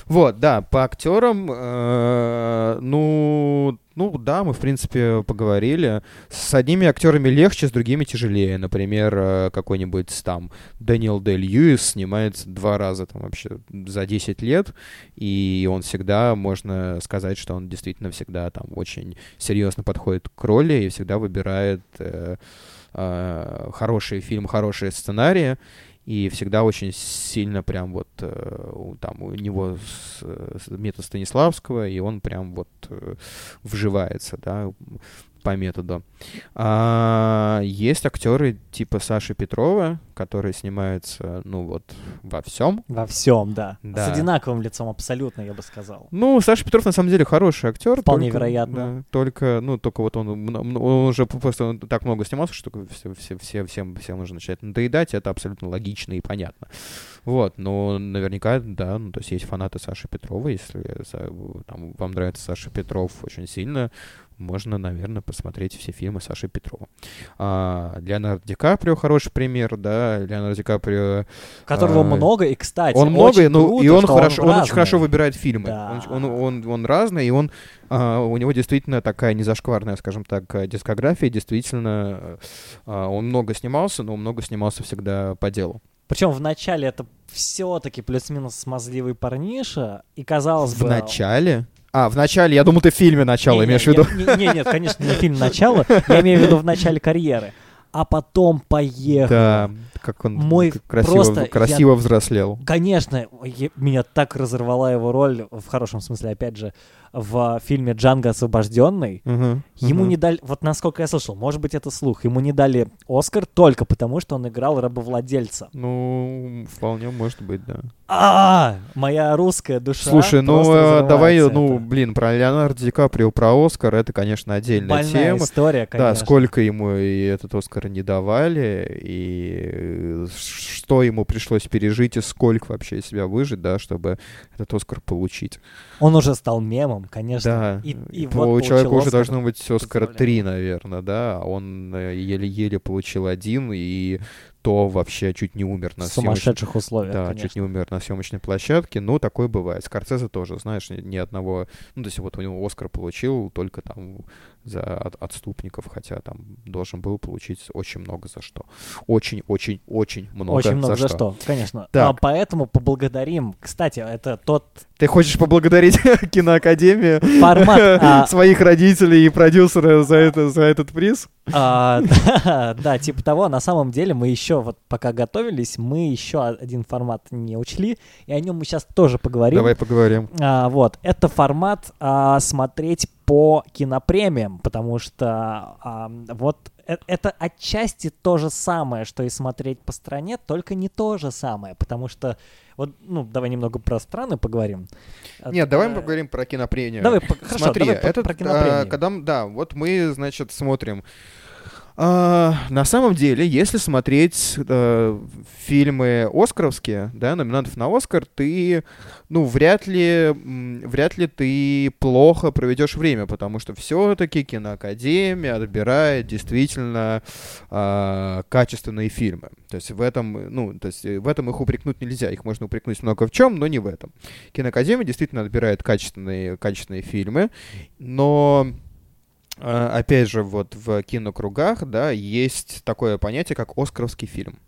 Вот, да, по актерам, э, ну, ну да, мы, в принципе, поговорили. С одними актерами легче, с другими тяжелее. Например, э, какой-нибудь там Дэниел Дэ Льюис снимается два раза там вообще за 10 лет, и он всегда, можно сказать, что он действительно всегда там очень серьезно подходит к роли и всегда выбирает э, э, хорошие фильмы, хорошие сценарии, и всегда очень сильно прям вот э, там у него метод Станиславского, и он прям вот э, вживается, да, по методу. А, есть актеры типа Саши Петрова, которые снимаются, ну вот, во всем. Во всем, да. Да. С одинаковым лицом абсолютно, я бы сказал. Ну, Саша Петров на самом деле хороший актер. Вполне только- вероятно. да, только, ну, только вот он, он уже просто он так много снимался, что все, все, все, всем, всем нужно начать надоедать. Это абсолютно логично и понятно. Вот, но наверняка, да, ну, то есть есть фанаты Саши Петрова, если там, вам нравится Саша Петров очень сильно, можно, наверное, посмотреть все фильмы Саши Петрова. А, Леонардо Ди Каприо хороший пример, да, Леонардо Ди Каприо Которого А, много, и, кстати, он много, очень ну круто, и он хорошо, он, очень разный. хорошо выбирает фильмы. Да. Он, он, он, он разный, и он а, у него действительно такая незашкварная, скажем так, э, дискография. Действительно, э, а, он много снимался, но много снимался всегда по делу. Причем в начале это все-таки плюс-минус смазливый парниша, и казалось В бы... начале. А, в начале, я думал, ты в фильме начало Не, имеешь в виду. не, не, нет, конечно, не фильм «Начало», я имею в виду в начале карьеры. А потом поехал. Да, как он Мой красиво, просто- красиво взрослел. Конечно, е- меня так разорвала его роль, в хорошем смысле, опять же, в фильме «Джанго освобожденный». Мгм, Ему мгм. не дали, вот насколько я слышал, может быть, это слух, ему не дали Оскар только потому, что он играл рабовладельца. Ну, вполне может быть, да. А, моя русская душа. Слушай, ну э, давай, ну, это. блин, про Леонардо Ди Каприо, про Оскар, это, конечно, отдельная Больная тема. история, конечно. Да, сколько ему и этот Оскар не давали, и что ему пришлось пережить, и сколько вообще себя выжить, да, чтобы этот Оскар получить. Он уже стал мемом, конечно. Да, И, и по- вот у получил человека уже Оскар. должно быть Оскара Поздравляю. три, наверное, да, а он э, еле-еле получил один, и то вообще чуть не умер на сумасшедших условиях, да, конечно. чуть не умер на съемочной площадке. Ну, такое бывает. Скорсезе тоже, знаешь, ни, ни одного... Ну, то есть вот у него Оскар получил только там за от- отступников, хотя там должен был получить очень много за что. Очень-очень-очень много, Очень много за что. что, конечно. Так. А поэтому поблагодарим. Кстати, это тот Ты хочешь поблагодарить киноакадемию, формат. а, своих родителей и продюсера за, это, за этот приз? а, да, да, типа того. На самом деле мы еще, вот пока готовились, мы еще один формат не учли, и о нем мы сейчас тоже поговорим. Давай поговорим. А, вот, это формат а, смотреть по кинопремиям, потому что а, вот э- это отчасти то же самое, что и смотреть по стране, только не то же самое, потому что вот, ну, давай немного про страны поговорим. Нет, давай мы Это- поговорим про кинопремию. Давай, по- хорошо, Смотри, давай это про кинопремии. когда, м- да, вот мы, значит, смотрим. А, на самом деле, если смотреть э, фильмы Оскаровские, да, номинантов на Оскар, ты, ну, вряд ли, вряд ли ты плохо проведешь время, потому что все-таки киноакадемия отбирает действительно а, качественные фильмы. То есть в этом, ну, то есть в этом их упрекнуть нельзя, их можно упрекнуть много в чем, но не в этом. Киноакадемия действительно отбирает качественные, качественные фильмы, но э, опять же, вот в кинокругах, да, есть такое понятие, как «Оскаровский фильм».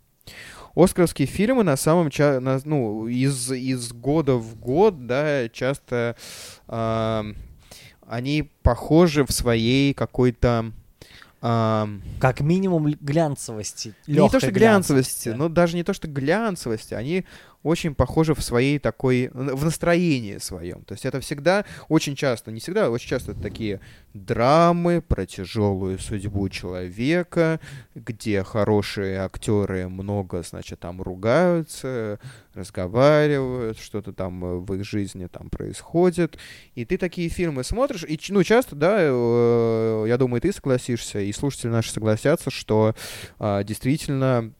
Оскаровские фильмы на самом ча- на- ну, из, из года в год, да, часто а, они похожи в своей какой-то а, Как минимум глянцевости. не то, что глянцевости, но даже не то, что глянцевости, они очень похожи в своей такой, в настроении своем. То есть это всегда, очень часто, не всегда, очень часто это такие драмы про тяжелую судьбу человека, где хорошие актеры много, значит, там ругаются, разговаривают, что-то там в их жизни там происходит. И ты такие фильмы смотришь, и, ну, часто, да, э, я думаю, ты согласишься, и слушатели наши согласятся, что а, действительно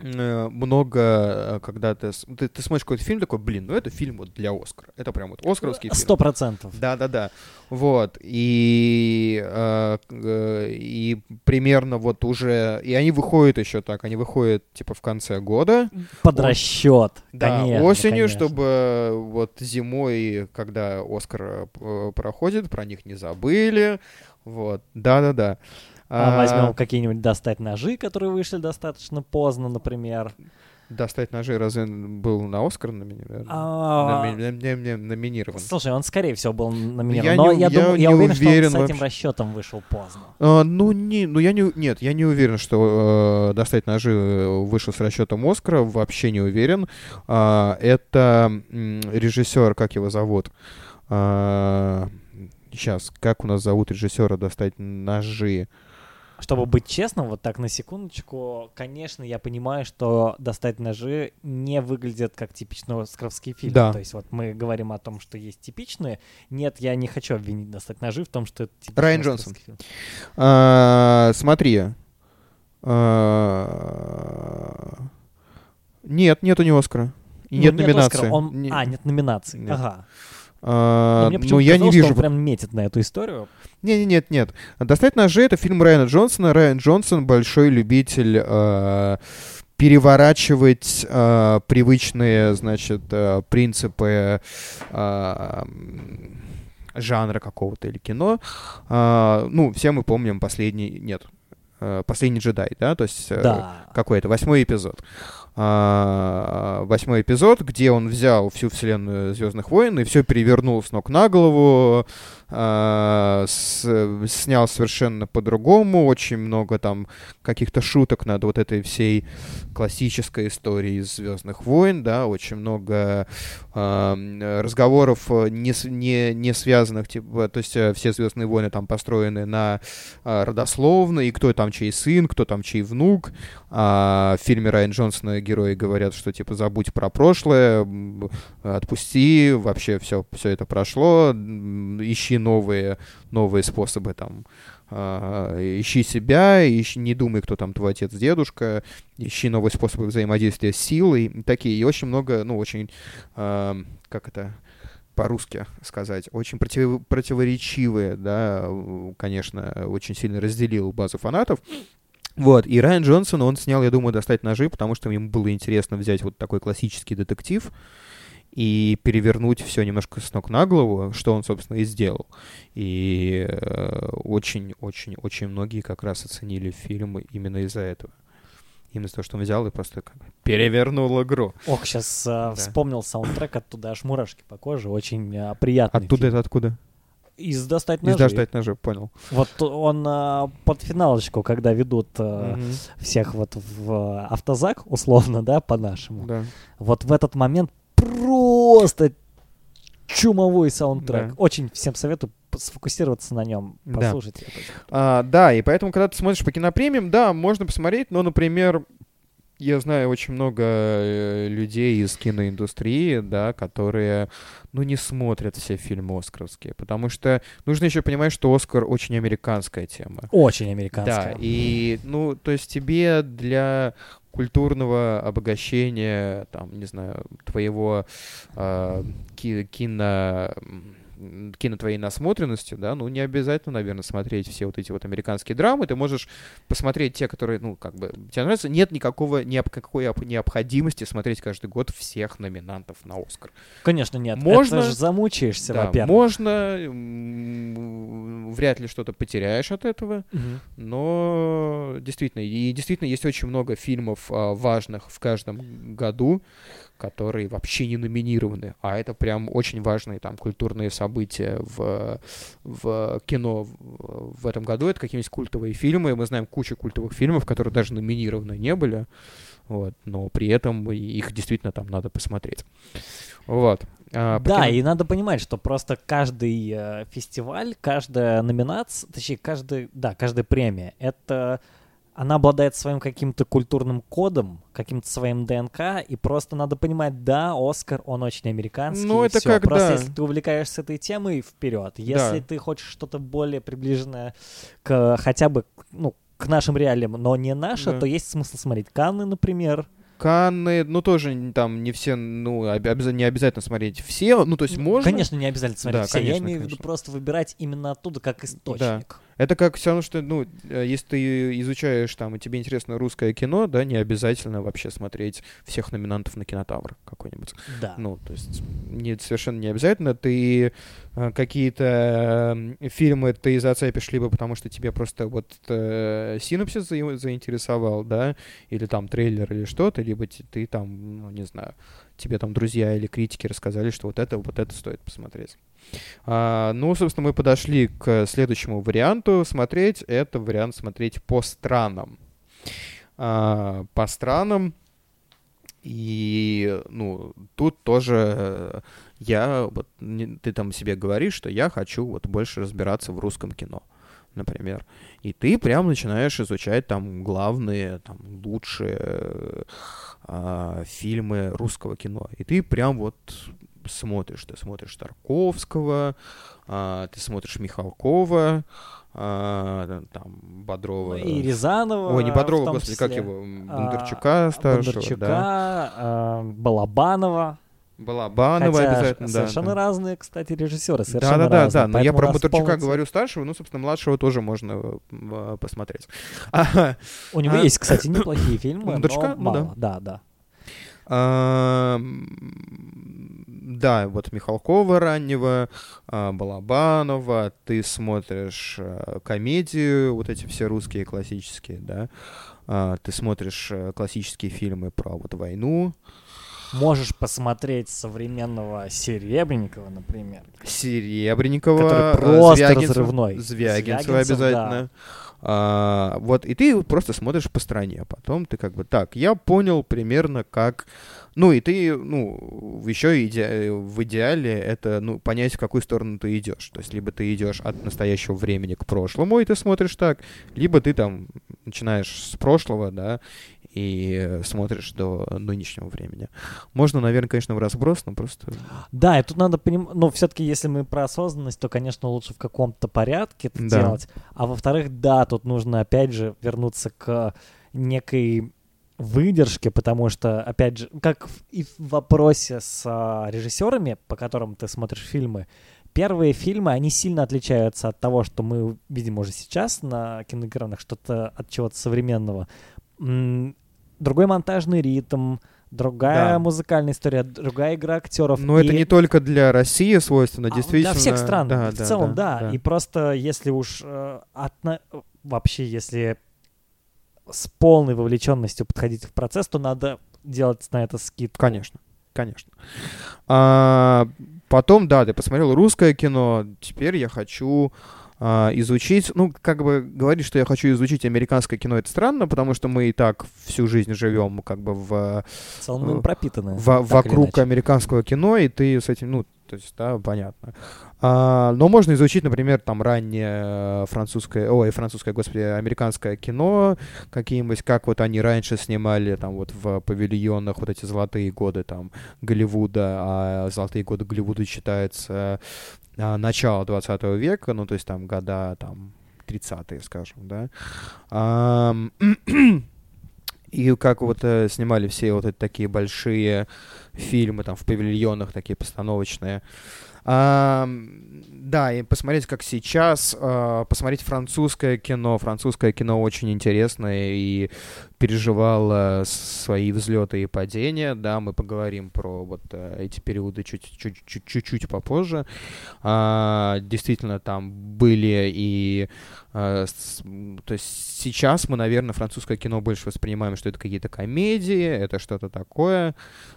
много, э, когда ты, ты, ты смотришь какой-то фильм, такой, блин, ну это фильм вот для Оскара. Это прям вот оскаровский фильм. Сто процентов. Да-да-да. Вот. И, э, э, и примерно вот уже... И они выходят еще так, они выходят типа в конце года. Под О- расчет. Да, конечно, осенью, конечно. чтобы вот зимой, когда Оскар э, проходит, про них не забыли. Вот. Да-да-да. А возьмем какие-нибудь достать ножи, которые вышли достаточно поздно, например. Достать ножи разве был на Оскар номинирован? А, Номи- номи- номи- номинирован. Слушай, он, скорее всего, был Я номинирован. Но не- я, я думаю, я не уверен, что уверен он с этим вообще. расчетом вышел поздно. А, ну, не, ну я не, нет, я не уверен, что э, достать ножи э, вышел с расчетом Оскара, вообще не уверен. А, это режиссер, как его зовут? сейчас, как у нас зовут режиссера достать ножи? Чтобы быть честным, вот так на секундочку, конечно, я понимаю, что «Достать ножи» не выглядит как типичный оскаровский фильм. Да. То есть вот мы говорим о том, что есть типичные. Нет, я не хочу обвинить «Достать ножи» в том, что это типичный Райан Джонсон. А, смотри. А, нет, нет у него Оскара. И Ну, нет, номинации. Оскара, он- Не- А, нет номинаций. Нет. Ага. А, Но мне ну, почему-то я не казалось, вижу. что он прям метит на эту историю. Не, не, нет, нет. Достать ножи это фильм Райана Джонсона. Райан Джонсон большой любитель э, переворачивать э, привычные, значит, э, принципы э, жанра какого-то или кино. А, ну, все мы помним последний, нет, э, последний джедай, да, то есть э, Да. какой это восьмой эпизод. А, восьмой эпизод, где он взял всю вселенную Звездных войн и все перевернул с ног на голову, а, с- снял совершенно по-другому, очень много там каких-то шуток над вот этой всей классической историей из Звездных войн, да, очень много а, м, разговоров э, не, не, не связанных, типа, то есть э, все Звездные войны там построены на а, родословно, и кто там чей сын, кто там чей внук. А в фильме Райан Джонсона герои говорят, что типа забудь про прошлое, отпусти, вообще все, все это прошло, м, новые, новые способы там. а, ищи себя, ищи, не думай, кто там твой отец, дедушка, ищи новые способы взаимодействия с силой, такие, и очень много, ну, очень, а, как это, по-русски сказать, очень против- противоречивые, да, конечно, очень сильно разделил базу фанатов. Вот, и Райан Джонсон, он снял, я думаю, «Достать ножи», потому что ему было интересно взять вот такой классический детектив и перевернуть все немножко с ног на голову, что он, собственно, и сделал. И очень-очень-очень многие как раз оценили фильм именно из-за этого. Именно из-за того, что он взял и просто как бы перевернул игру. Ох, сейчас вспомнил саундтрек, оттуда аж мурашки по коже, очень а, приятный. Оттуда фильм. это откуда? Из «Достать Из ножи». «Достать ножи», понял. Вот он а, под финалочку, когда ведут а, Мгм. всех вот в а, автозак, условно, да, по-нашему. Да. Вот в этот момент просто чумовой саундтрек. Да. Очень всем советую сфокусироваться на нем, Да. послушать. это. А, да, и поэтому, когда ты смотришь по кинопремиям, да, можно посмотреть, но, например, я знаю очень много э, людей из киноиндустрии, да, которые, ну, не смотрят все фильмы оскаровские, потому что нужно еще понимать, что Оскар очень американская тема. Очень американская. Да, и, ну, то есть тебе для культурного обогащения, там, не знаю, твоего э, ки- кино кино твоей насмотренности, да, ну, не обязательно, наверное, смотреть все вот эти вот американские драмы, ты можешь посмотреть те, которые, ну, как бы, тебе нравятся, нет никакого, никакой об- необходимости смотреть каждый год всех номинантов на Оскар. Конечно, нет. Можно- Это же замучаешься, Да, во-первых. можно, вряд ли что-то потеряешь от этого, Мгм. но действительно, и действительно есть очень много фильмов а, важных в каждом году, которые вообще не номинированы, а это прям очень важные там культурные события в, в кино в, этом году. Это какие-нибудь культовые фильмы. Мы знаем кучу культовых фильмов, которые даже номинированы не были. Вот, но при этом их действительно там надо посмотреть. Вот. А, да, кино... и надо понимать, что просто каждый э, фестиваль, каждая номинация, точнее, каждый, да, каждая премия, это она обладает своим каким-то культурным кодом, каким-то своим ДНК, и просто надо понимать, да, Оскар, он очень американский. Ну, это все. как, Просто да. если ты увлекаешься этой темой, вперед. Если да. ты хочешь что-то более приближенное к хотя бы, ну, к нашим реалиям, но не наше, да. то есть смысл смотреть Канны, например, Канны, ну тоже там не все, ну обяз... не обязательно смотреть все, ну то есть можно. Конечно, не обязательно смотреть да, все. Конечно, Я имею в виду просто выбирать именно оттуда как источник. Да. Это как все равно, что, ну, э, если ты изучаешь там, и тебе интересно русское кино, да, не обязательно вообще смотреть всех номинантов на кинотавр какой-нибудь. Да. Ну, то есть не, совершенно не обязательно. Ты э, какие-то э, фильмы ты зацепишь либо потому, что тебе просто вот э, синопсис за, заинтересовал, да, или там трейлер или что-то, либо ты, ты там, ну, не знаю, тебе там друзья или критики рассказали, что вот это, вот это стоит посмотреть. А, ну, собственно, мы подошли к следующему варианту смотреть. Это вариант смотреть по странам. А, по странам. И, ну, тут тоже я, вот, ты там себе говоришь, что я хочу вот больше разбираться в русском кино, например. И ты прям начинаешь изучать там главные, там, лучшие э, фильмы русского кино. И ты прям вот смотришь. Ты смотришь Тарковского, а, ты смотришь Михалкова, а, там, Бодрова. Ну, и Рязанова. Ой, не Бодрова, господи, числе. как его? Бондарчука а, старшего, Бондарчука, да. а, Балабанова. Балабанова Хотя обязательно, да. Совершенно да. разные, кстати, режиссеры. Совершенно да, да, разные, да, но я про Бондарчука говорю старшего, ну, собственно, младшего тоже можно посмотреть. У него а, есть, кстати, неплохие фильмы, Бондарчука? ну мало. Да, да. Да, вот Михалкова раннего, а, Балабанова, ты смотришь а, комедию, вот эти все русские классические, да, а, ты смотришь э, классические фильмы про вот войну, Можешь посмотреть современного Серебренникова, например. Серебренникова. Который просто Звягинцев, разрывной. Звягинцева обязательно. Да. А, вот, и ты просто смотришь по стране. Потом ты как бы так, я понял примерно как... Ну, и ты, ну, еще иде... в идеале это, ну, понять, в какую сторону ты идешь. То есть, либо ты идешь от настоящего времени к прошлому, и ты смотришь так, либо ты там начинаешь с прошлого, да, и смотришь до нынешнего времени. Можно, наверное, конечно, в разброс, но просто... Да, и тут надо понимать, но все-таки, если мы про осознанность, то, конечно, лучше в каком-то порядке это да. делать. А во-вторых, да, тут нужно, опять же, вернуться к некой выдержке, потому что, опять же, как и в вопросе с а, режиссерами, по которым ты смотришь фильмы, первые фильмы, они сильно отличаются от того, что мы видим уже сейчас на киноэкранах, что-то от чего-то современного другой монтажный ритм, другая да. музыкальная история, другая игра актеров. Но и... это не только для России свойственно, а, действительно. Для всех стран, да, в да, целом, да, да. да. И просто если уж э, отно... вообще, если с полной вовлеченностью подходить в процесс, то надо делать на это скидку. Конечно, конечно. А, потом, да, ты посмотрел русское кино, теперь я хочу а, изучить, ну, как бы говорить, что я хочу изучить американское кино, это странно, потому что мы и так всю жизнь живем как бы в... В целом пропитаны. В, вокруг американского кино, и ты с этим, ну, то есть, да, понятно. А, но можно изучить, например, там раннее французское, ой, французское, господи, американское кино, какие-нибудь, как вот они раньше снимали там вот в павильонах вот эти золотые годы там Голливуда, а золотые годы Голливуда считается начала 20 века, ну, то есть там года там 30-е, скажем, да. А, и как вот э, снимали все вот эти такие большие фильмы там в павильонах, такие постановочные. А, да, и посмотреть, как сейчас, а, посмотреть французское кино. Французское кино очень интересное и переживало свои взлеты и падения. Да, мы поговорим про вот э, эти периоды чуть-чуть попозже. А, действительно, там были и м, то есть сейчас мы, наверное, французское кино больше воспринимаем, что это какие-то комедии, это что-то такое,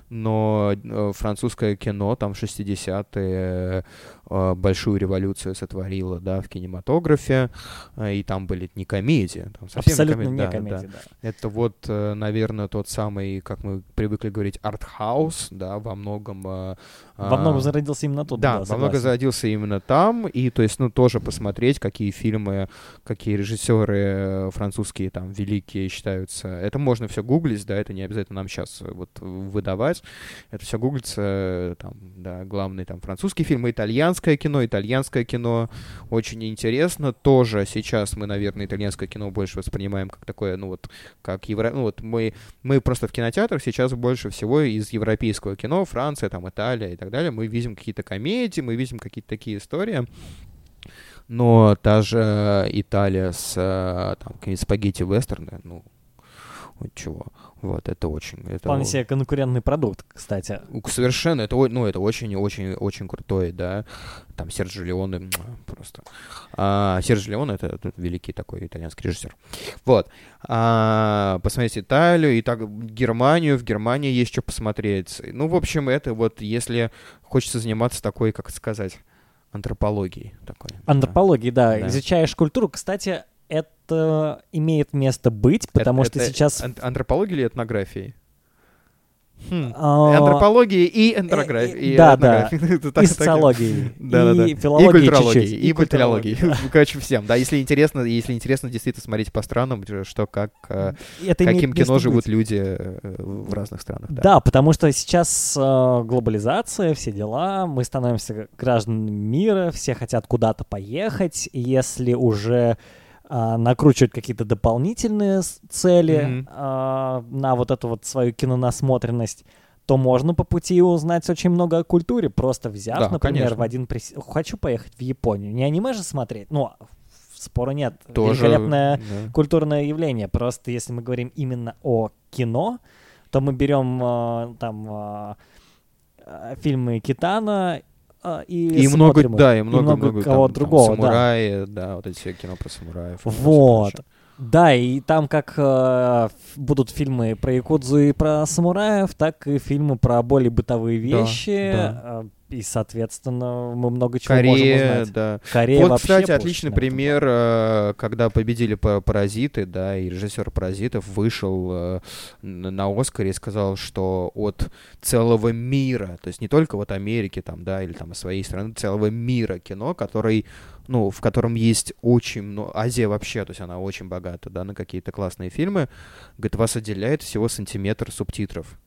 но э, французское кино там в 60-е э, большую революцию сотворило, да, в кинематографе, э, и там были не комедии, там совсем Абсолютно комедии, не да, да. комедия, да. Это вот, э, наверное, тот самый, как мы привыкли говорить, артхаус, да, во многом... э, Во многом а, зародился именно тут. да, во многом зародился именно там, и то есть, ну, тоже посмотреть, какие фильмы, какие режиссеры э, французские там великие считаются. Это можно все гуглить, да, это не обязательно нам сейчас вот выдавать. Это все гуглится, э, там, да, главные там французские фильмы, итальянское кино, итальянское кино очень интересно. Тоже сейчас мы, наверное, итальянское кино больше воспринимаем как такое, ну вот, как евро... Ну вот мы, мы просто в кинотеатрах сейчас больше всего из европейского кино, Франция, там, Италия и так далее, мы видим какие-то комедии, мы видим какие-то такие истории. Но та же Италия с э, там, спагетти-вестерны, ну, чего. Вот, это очень... Это Вполне себе конкурентный продукт, кстати. Совершенно, это, ну, это очень-очень-очень крутой, да. Там Серджио Леоне просто. А, Серджио Леоне — это великий такой итальянский режиссер. Вот. А, посмотреть Италию, и так Германию. В Германии есть что посмотреть. Ну, в общем, это вот, если хочется заниматься такой, как сказать, антропологией такой. да. Антропологии, да. Да. Изучаешь культуру. Кстати, это имеет место быть, потому Это- что это сейчас... ан- антропология или этнография? Хм. а, Антропология и этнография. э, да, да. И Да-да-да. и филологии и культурологии, культурологии, Короче, всем. Да, если интересно, если интересно действительно смотреть по странам, что как, э, это имеет каким кино живут люди э, в разных странах. Да. потому что сейчас э, глобализация, все дела, мы становимся гражданами мира, все хотят куда-то поехать, если уже накручивать какие-то дополнительные цели а, на вот эту вот свою кинонасмотренность, то можно по пути узнать очень много о культуре, просто взяв, Да, например, конечно. в один прис... Хочу поехать в Японию. Не аниме же смотреть, ну, спора нет. Тоже, Великолепное да. культурное явление. Просто если мы говорим именно о кино, то мы берем э, там э, фильмы Китана и, И много, их. да, и много, много много кого там, там другого, да. самураи, да, вот эти все кино про самураев. и Вот. Да, и там как э, будут фильмы про якудзу и про самураев, так и фильмы про более бытовые Да, вещи. да. э, и, соответственно, мы много чего можем Корея, узнать. да. Корея вот, вообще кстати, отличный этом пример, э, когда победили па- «Паразиты», да, и режиссер «Паразитов» вышел э, на «Оскаре» и сказал, что от целого мира, то есть не только вот Америки там, да, или там своей страны, целого мира кино, который, ну, в котором есть очень много... Азия вообще, то есть она очень богата, да, на какие-то классные фильмы, говорит, вас отделяет всего сантиметр субтитров.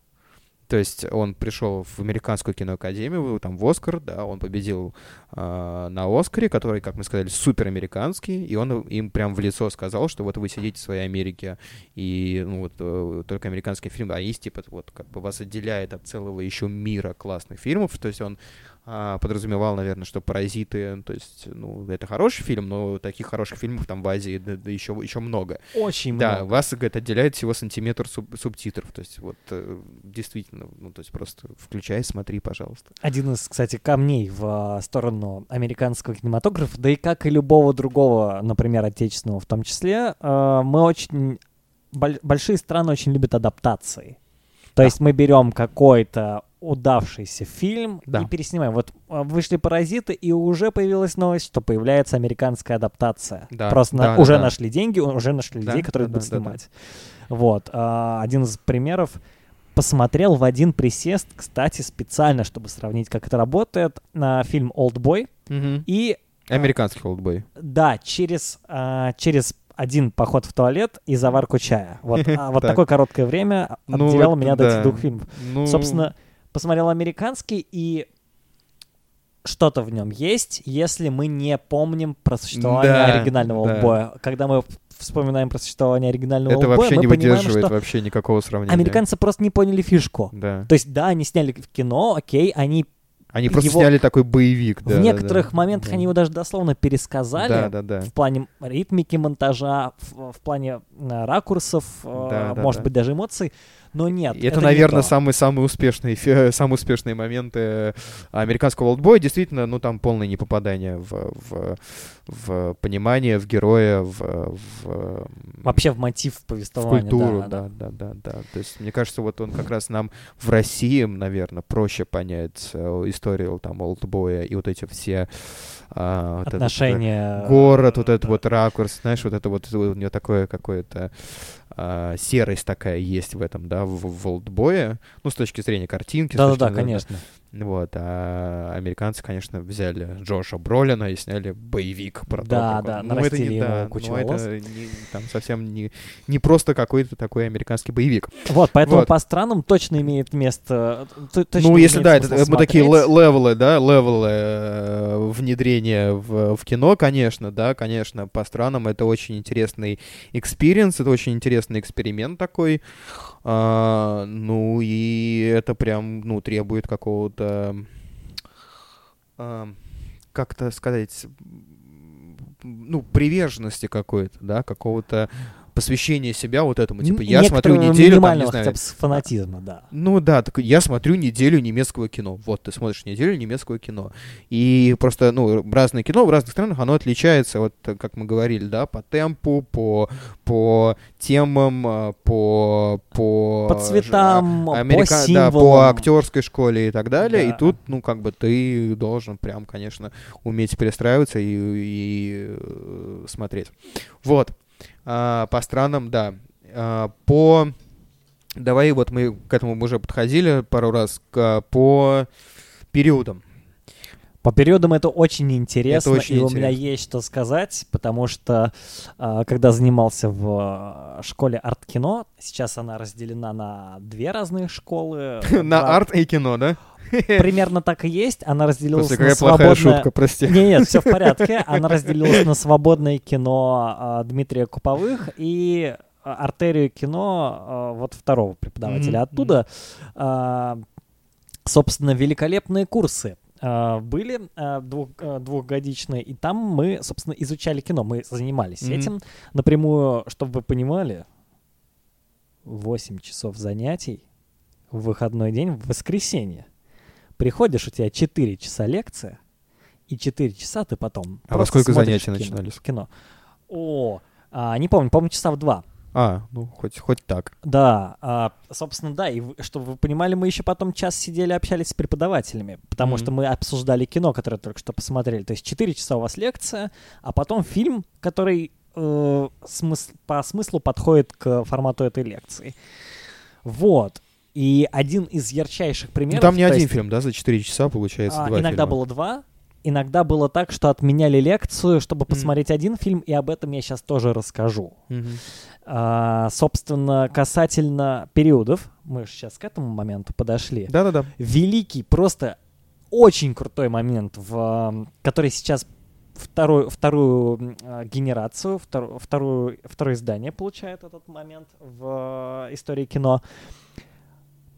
То есть он пришел в американскую киноакадемию, там в Оскар, да, он победил а, на Оскаре, который, как мы сказали, супер американский, и он им прям в лицо сказал, что вот вы сидите в своей Америке, и ну, вот э, только американский фильм, а есть типа вот как бы вас отделяет от целого еще мира классных фильмов, то есть он подразумевал, наверное, что «Паразиты», то есть, ну, это хороший фильм, но таких хороших фильмов там в Азии да, да еще, еще много. Очень Да, много. вас, говорит, отделяет всего сантиметр суб- субтитров. То есть вот э, действительно, ну то есть просто включай, смотри, пожалуйста. Один из, кстати, камней в а, сторону американского кинематографа, да и как и любого другого, например, отечественного в том числе, а, мы очень... боль- большие страны очень любят адаптации. То Да. есть мы берем какой-то удавшийся фильм Да. и переснимаем. Вот а, вышли «Паразиты», и уже появилась новость, что появляется американская адаптация. Да, Просто на- да, да, уже да. нашли деньги, уже нашли Да, людей, которые да, будут да, да, да. снимать. Вот. а, один из примеров посмотрел в один присест, кстати, специально, чтобы сравнить, как это работает, на фильм «Олдбой». И, Американский олдбой. да, через, а, через один поход в туалет и заварку чая. Вот, а, вот Так. такое короткое время Ну, отделяло это меня до этих да. двух фильмов. Ну, Собственно, посмотрел американский, и что-то в нем есть, если мы не помним про существование Да, оригинального да. «Олдбоя». Когда мы вспоминаем про существование оригинального это «Олдбоя», вообще мы не понимаем, выдерживает что вообще никакого сравнения. американцы просто не поняли фишку. Да. То есть, да, они сняли в кино, окей, они Они просто его- сняли такой боевик. в да, да, некоторых да. моментах Да. они его даже дословно пересказали. Да, да, да. В плане ритмики монтажа, в, в плане э, ракурсов, э, Да, да, может да. быть, даже эмоций. Но нет, это, не наверное, то. самые самые успешные фи- самые успешные моменты э, американского олдбоя. Действительно, ну там полное непопадание в, в, в понимание, в героя, в, в, Вообще в мотив в повествования. культуру, да, да, да, да, да. То есть мне кажется, вот он как раз нам в России, наверное, проще понять э, историю там олдбоя и вот эти все а, вот этот, э, Отношения. город, вот этот да. вот ракурс, знаешь, вот это вот у него такое какое-то а, серость такая есть в этом, да, в, в олдбое, ну, с точки зрения картинки. Да-да-да, конечно. Вот, а американцы, конечно, взяли Джоша Бролина и сняли боевик про то, Да, как да, он- ну, это не, да, кучу ну, волос. это не, там совсем не, не просто какой-то такой американский боевик. Вот, поэтому Вот. по странам точно имеет место. точно ну, если да, это, смысл мы такие смотреть. ле- левелы, да, левелы э, внедрения в, в кино, конечно, да, конечно, по странам это очень интересный experience, это очень интересный эксперимент такой. А, ну, и это прям, ну, требует какого-то, а, как-то сказать, ну, приверженности какой-то, да, какого-то посвящения себя вот этому. Типа, я смотрю неделю, там, не знаю, фанатизма, да. ну да, так я смотрю неделю немецкого кино. Вот, ты смотришь неделю немецкого кино. И просто, ну, разное кино в разных странах, оно отличается, вот, э, как мы говорили, да, по темпу, по, по темам, а, по... По, По цветам, а, по америка- Да, символам. по актерской школе и так далее. Да. И тут, ну, как бы ты должен прям, конечно, уметь перестраиваться и, и, э, смотреть. Вот. А, по странам, да. А, по... Давай вот мы к этому уже подходили пару раз. к- по периодам. По периодам это очень интересно, Это очень и у меня интересно. есть что сказать, потому что а, когда занимался в а, школе арт-кино, сейчас она разделена на две разные школы. На арт и кино, да? Примерно так и есть. Она разделилась Слушай, на свободное... шутка, прости. Не, нет, все в порядке. Она разделилась на свободное кино а, Дмитрия Куповых и артерию кино вот второго преподавателя Мгм, оттуда. Собственно, великолепные курсы были а, двух- а, двухгодичные, и там мы, собственно, изучали кино, мы занимались Мгм. этим напрямую, чтобы вы понимали, 8 часов занятий в выходной день в воскресенье. Приходишь, у тебя 4 часа лекция, и 4 часа ты потом А во сколько кино- начинались? Кино. О, а, не помню, по-моему, часа в два. А, ну, хоть, хоть так. Да, а, собственно, да, и чтобы вы понимали, мы еще потом час сидели, общались с преподавателями, потому Мгм. что мы обсуждали кино, которое только что посмотрели. То есть 4 часа у вас лекция, а потом фильм, который э, смыс- по смыслу подходит к формату этой лекции. Вот. И один из ярчайших Ну, примеров... там не один есть, фильм, да, за 4 часа получается а, два иногда фильма. было два, иногда было так, что отменяли лекцию, чтобы посмотреть один фильм, и об этом я сейчас тоже расскажу. Мгм. А, собственно, касательно периодов, мы же сейчас к этому моменту подошли. Да-да-да. Великий, просто очень крутой момент, в, который сейчас вторую, вторую а, генерацию, вторую, вторую, второе издание получает этот момент в а, истории кино.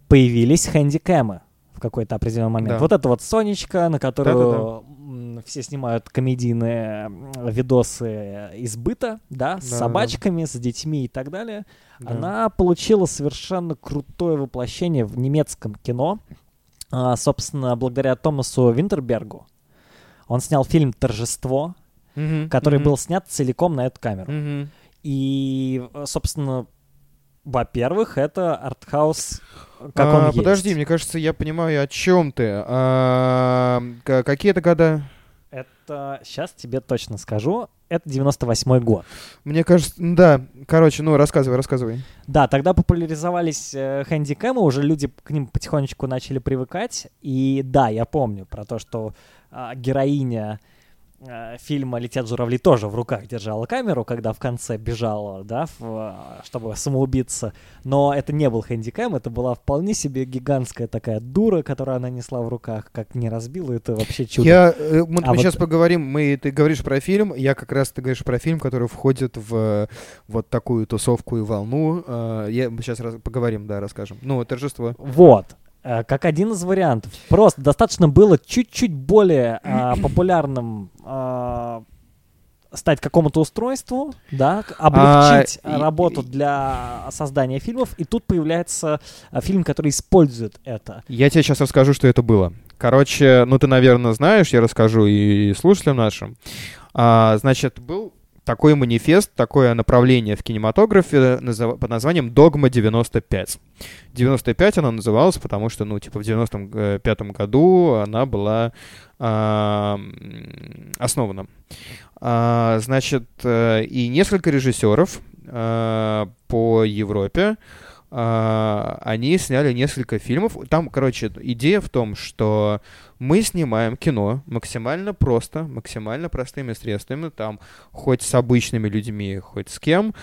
Появились хэндикэмы в какой-то определенный момент. Да. Вот это вот Сонечка, на которую Да-да-да. м, все снимают комедийные видосы из быта, да, с Да-да-да. собачками, с детьми и так далее. Да. Она получила совершенно крутое воплощение в немецком кино. А, собственно, благодаря Томасу Винтербергу. Он снял фильм «Торжество», Мгм, который мгм, был снят целиком на эту камеру. мгм. И, э, собственно, во-первых, это артхаус, как А, он Подожди, есть. мне кажется, я понимаю, о чем ты. А, какие это года? Это, сейчас тебе точно скажу, это 98 год. Мне кажется, да. Короче, ну рассказывай, рассказывай. Да, тогда популяризовались э, хэндикэмы, уже люди к ним потихонечку начали привыкать. И да, я помню про то, что а, героиня э, фильма «Летят журавли» тоже в руках держала камеру, когда в конце бежала, да, в, а, чтобы самоубиться. Но это не был хэндикэм, это была вполне себе гигантская такая дура, которую она несла в руках. Как не разбила, это вообще чудо. Я, э, мы А вот- сейчас поговорим, мы, ты говоришь про фильм, я как раз, ты говоришь про фильм, который входит в э, вот такую тусовку и волну. Я, мы сейчас поговорим, да, расскажем. Ну, торжество. Вот. Э, как один из вариантов. Просто достаточно было чуть-чуть более э, популярным э, стать какому-то устройству, да, облегчить а, работу и, для создания фильмов, и тут появляется а, фильм, который использует это. Я тебе сейчас расскажу, что это было. Короче, ну ты, наверное, знаешь, я расскажу и слушателям нашим. А, значит, был такой манифест, такое направление в кинематографе под названием «Догма 95». 95 она называлась, потому что, ну, типа, в 95 году она была э, основана. А, значит, э, и несколько режиссеров э, по Европе Uh, они сняли несколько фильмов. Там, короче, идея в том, что мы снимаем кино максимально просто, максимально простыми средствами, там, хоть с обычными людьми, хоть с кем,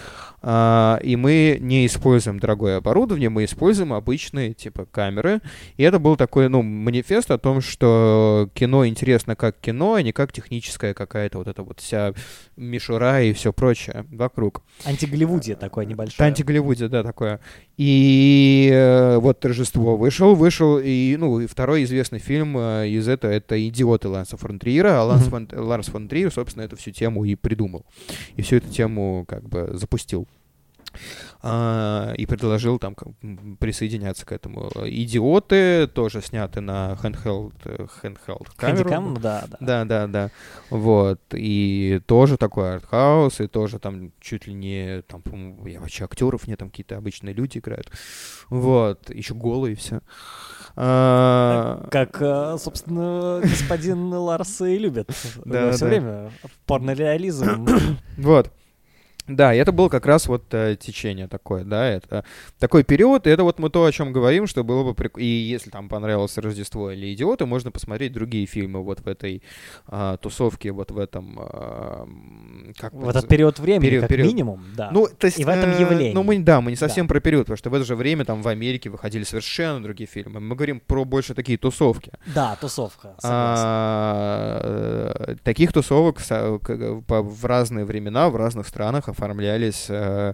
а, и мы не используем дорогое оборудование, мы используем обычные, типа, камеры, и это был такой, ну, манифест о том, что кино интересно как кино, а не как техническая какая-то вот эта вот вся мишура и все прочее вокруг. Антиголливудия такое небольшое. Антиголливудия, да, такое. И э, вот торжество вышел, вышел, и, ну, и второй известный фильм э, из этого это идиоты Ланса фон Триера, а Ланс, фон, Ларс фон Триер, собственно, эту всю тему и придумал. И всю эту тему как бы запустил. Uh, и предложил там присоединяться к этому. Идиоты тоже сняты на handheld, handheld камеру. Handicam, да, да. Да, да, да. Вот. И тоже такой артхаус, и тоже там чуть ли не, там, по-моему, я вообще актеров нет, там какие-то обычные люди играют. Вот. Еще голые все. А, как, э, собственно, господин Ларс и любит все время. Порнореализм. Вот. Да, и это было как раз вот э, течение такое, да, это такой период, и это вот мы то, о чем говорим, что было бы прикольно, и если там понравилось Рождество или Идиоты, можно посмотреть другие фильмы вот в этой э, тусовке, вот в этом... Э, как в этот период времени, период, как период. минимум, да. Ну, то есть, и в этом э, явлении. Ну, мы, да, мы не совсем да. про период, потому что в это же время там в Америке выходили совершенно другие фильмы. Мы говорим про больше такие тусовки. Да, тусовка, А, э, таких тусовок в разные времена, в разных странах оформлялись э,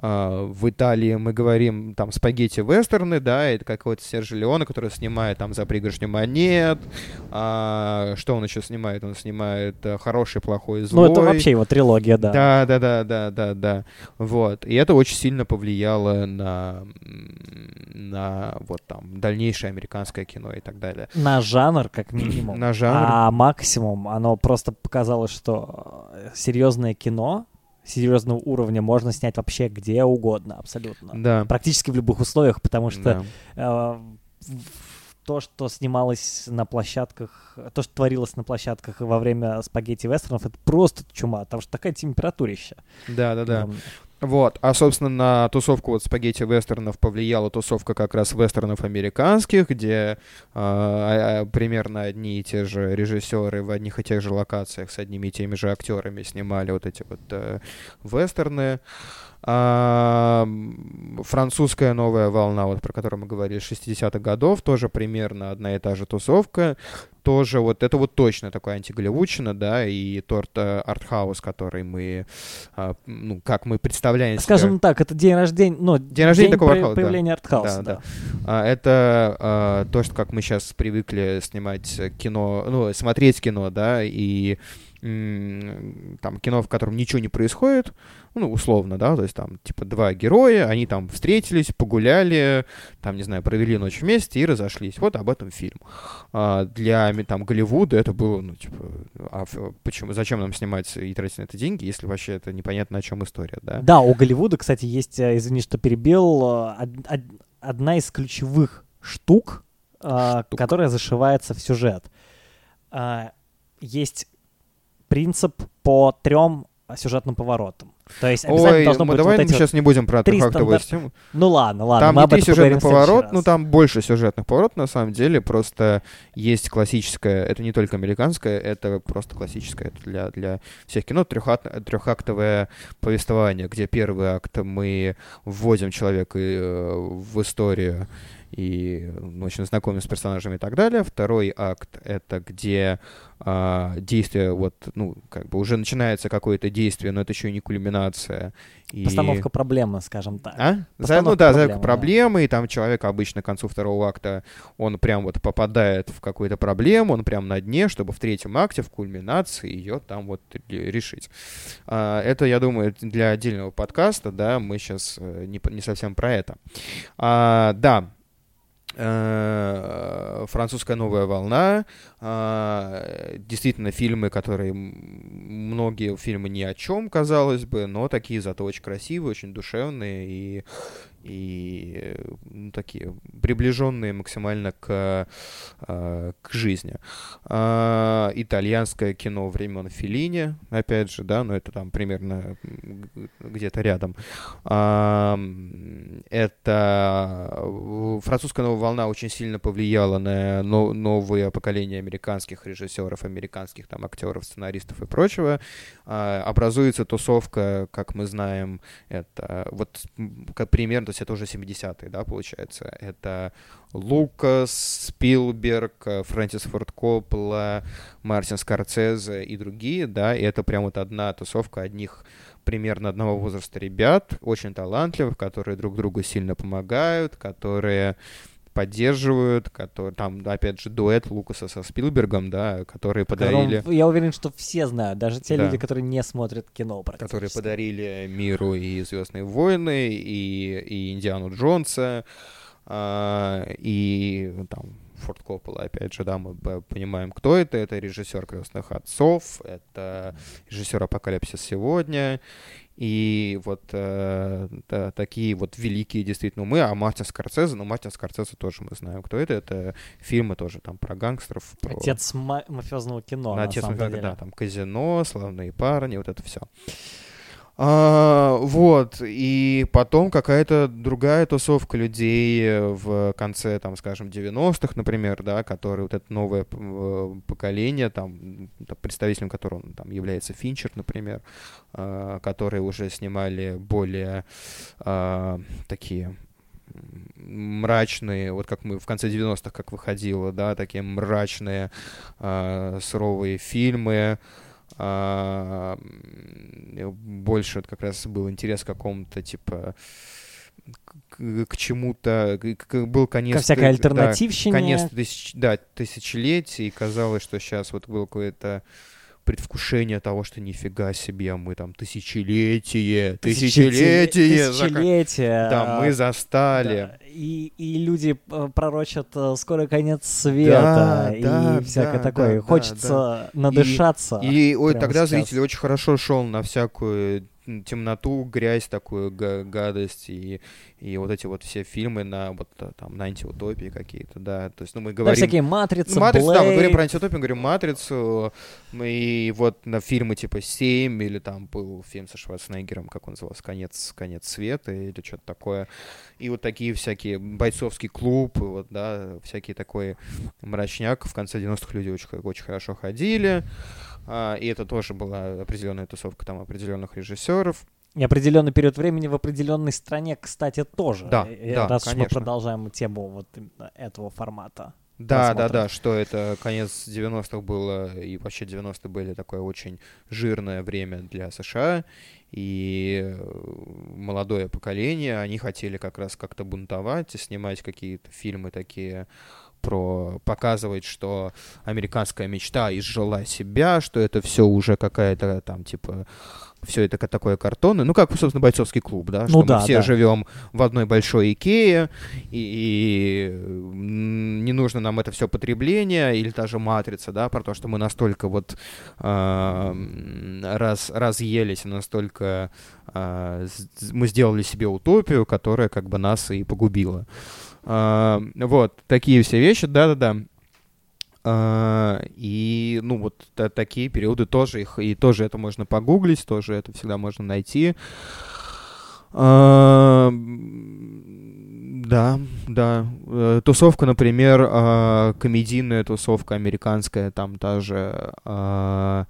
э, в Италии, мы говорим, там, спагетти-вестерны, да, это какой-то Сержи Леона, который снимает там «За пригоршню монет», а, что он еще снимает? Он снимает э, «Хороший, плохой, злой». Ну, это вообще его трилогия, да. Да, да, да, да, да, да. Вот. И это очень сильно повлияло на, на вот там дальнейшее американское кино и так далее. На жанр, как минимум. На жанр. А максимум, оно просто показало, что серьезное кино серьезного уровня можно снять вообще где угодно, абсолютно. Да. Практически в любых условиях, потому что да. э, то, что снималось на площадках, то, что творилось на площадках во время спагетти вестернов, это просто чума, потому что такая температурища. Да, да, да. Вот, а, собственно, на тусовку вот спагетти вестернов повлияла тусовка как раз вестернов американских, где э, примерно одни и те же режиссеры в одних и тех же локациях с одними и теми же актерами снимали вот эти вот э, вестерны. А, французская новая волна, вот про которую мы говорили, 60-х годов, тоже примерно одна и та же тусовка тоже вот это вот точно такой антиголливудчина, да, и торт э, артхаус, который мы, а, ну, как мы представляем Скажем так, это день рождения, ну, день рождения день такого артхауса, появления да. артхауса, да. да. да. А, это а, то, что как мы сейчас привыкли снимать кино, ну, смотреть кино, да, и там кино, в котором ничего не происходит, ну, условно, да, то есть там, типа, два героя, они там встретились, погуляли, там, не знаю, провели ночь вместе и разошлись. Вот об этом фильм. А для, там, Голливуда это было, ну, типа, а почему, зачем нам снимать и тратить на это деньги, если вообще это непонятно, о чем история, да? Да, у Голливуда, кстати, есть, э, извини, что перебил, э, одна из ключевых штук, э, штук. которая зашивается в сюжет. Есть принцип по трем сюжетным поворотам. То есть обязательно Ой, должно мы быть давай вот мы сейчас не будем про трехактовую систему. Ну ладно, ладно. Там не три сюжетных поворот, ну там больше сюжетных поворотов на самом деле. Просто есть классическое, это не только американское, это просто классическое это для, для всех кино. Трехакт, трехактовое повествование, где первый акт мы вводим человека э, в историю и ну, очень знакомы с персонажами и так далее. Второй акт — это где а, действие, вот, ну, как бы уже начинается какое-то действие, но это еще не кульминация. И... Постановка проблемы, скажем так. А? За, ну да, заявка проблемы, да. и там человек обычно к концу второго акта, он прям вот попадает в какую-то проблему, он прям на дне, чтобы в третьем акте, в кульминации ее там вот решить. А, это, я думаю, для отдельного подкаста, да, мы сейчас э, не, не совсем про это. А, да, французская новая волна, а, действительно фильмы, которые многие фильмы ни о чем, казалось бы, но такие зато очень красивые, очень душевные. И и ну, такие приближенные максимально к, э, к жизни. Э, итальянское кино времен Филини, опять же, да, но это там примерно где-то рядом. Э, это французская новая волна очень сильно повлияла на но, новое поколение американских режиссеров, американских там актеров, сценаристов и прочего. Образуется тусовка, как мы знаем, это вот как примерно есть это уже 70-е, да, получается. Это Лукас, Спилберг, Фрэнсис Форд Коппола, Мартин Скорцезе и другие, да, и это прям вот одна тусовка одних примерно одного возраста ребят, очень талантливых, которые друг другу сильно помогают, которые поддерживают, которые там, опять же, дуэт Лукаса со Спилбергом, да, которые подарили... Которым, я уверен, что все знают, даже те да. люди, которые не смотрят кино Которые подарили миру и Звездные войны, и, и Индиану Джонса, а, и там Форд Коппола, опять же, да, мы понимаем, кто это. Это режиссер «Крестных отцов», это режиссер «Апокалипсис сегодня», и вот э, да, такие вот великие действительно умы, а Мартин Скорсезе, ну, Мартин Скорсезе тоже мы знаем, кто это, это фильмы тоже там про гангстеров. Про... Отец ма- мафиозного кино, на Отец мафиозного, да, там «Казино», «Славные парни», вот это все. А, вот, и потом какая-то другая тусовка людей в конце, там, скажем, 90-х, например, да, которые вот это новое э, поколение, там, представителем которого там является Финчер, например, а, которые уже снимали более а, такие мрачные, вот как мы в конце 90-х, как выходило, да, такие мрачные, э, суровые фильмы, а, больше вот как раз был интерес к какому-то типа к, к чему-то, был конец... Ко всякой альтернативщине. Да, конец тысяч, да, тысячелетий, и казалось, что сейчас вот был какой-то предвкушение того, что нифига себе, мы там тысячелетие, тысячелетие, тысячелетие, да, мы застали. Да. И, и люди э, пророчат э, скоро конец света да, и да, всякое да, такое. Да, Хочется да, надышаться. И, и ой, тогда сейчас. зритель очень хорошо шел на всякую темноту, грязь, такую гадость и, и вот эти вот все фильмы на вот там на антиутопии какие-то, да, то есть, ну, мы говорим... Да, всякие «Матрицы», «Матрицы», да, мы говорим про антиутопию, говорим «Матрицу», и вот на фильмы типа «Семь» или там был фильм со Шварценеггером, как он назывался, «Конец, конец света» или что-то такое, и вот такие всякие «Бойцовский клуб», вот, да, всякие такой мрачняк, в конце 90-х люди очень, очень хорошо ходили, а, и это тоже была определенная тусовка там определенных режиссеров. И определенный период времени в определенной стране, кстати, тоже. Да, да, раз конечно. мы продолжаем тему вот этого формата. Да, да, да, что это конец 90-х было, и вообще 90-е были такое очень жирное время для США, и э, молодое поколение, они хотели как раз как-то бунтовать и снимать какие-то фильмы такие про показывать, что американская мечта изжила себя, что это все уже какая-то там типа все это такое картонное, ну как, собственно, бойцовский клуб, да, ну что да, мы все да. живем в одной большой Икее, и, и не нужно нам это все потребление, или даже матрица, да, про то, что мы настолько вот э, раз, разъелись, настолько э, мы сделали себе утопию, которая как бы нас и погубила. А, вот, такие все вещи, да-да-да. Uh, и, ну, вот та, такие периоды тоже их, и тоже это можно погуглить, тоже это всегда можно найти. Uh, да, да. Uh, тусовка, например, комедийная тусовка американская, там та же э,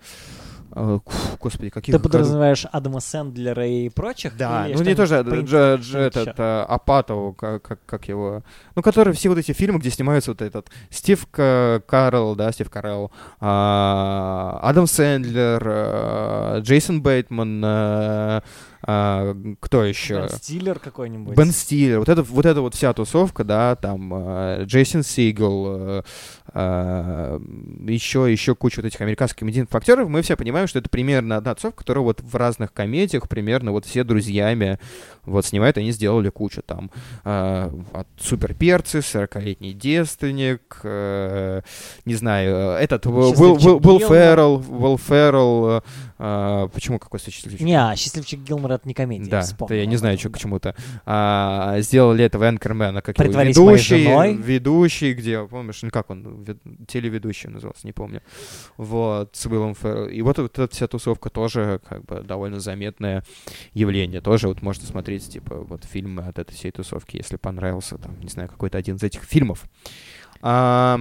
господи, каких Ты подразумеваешь Адама Сэндлера и прочих? Да, ну не тоже Дж- Дж- этот ещё? э, Апатов, как, как, как его, ну который все вот эти фильмы, где снимаются вот этот Стив К- Карелл, да, Стив Карелл, а, Адам Сэндлер, э, Джейсон Бейтман, э, а, кто еще? Бен Стиллер какой-нибудь? Бен Стиллер, вот это, вот эта вот вся тусовка, да, там э, Джейсон Сигел, э, э, еще, еще куча вот этих американских комедийных актеров, мы все понимаем, что это примерно одна тусовка, которая вот в разных комедиях примерно вот все друзьями вот снимают, они сделали кучу там э, от суперперцы, 40-летний девственник, э, не знаю, э, этот Уилл Феррелл, э, э, почему какой счастливчик? Не, а «Счастливчик Гилмор» — это не комедия, Да, вспомнил да, я не знаю, что к чему-то. А, сделали этого Энкермена, как его «Притворись моей ведущий, женой». ведущий, где, помнишь, ну как он, вед- телеведущий назывался, не помню. Вот, с Уиллом Феррелл. И вот, вот эта вся тусовка тоже как бы довольно заметное явление. Тоже вот можно смотреть, типа, вот фильмы от этой всей тусовки, если понравился, там, не знаю, какой-то один из этих фильмов. А,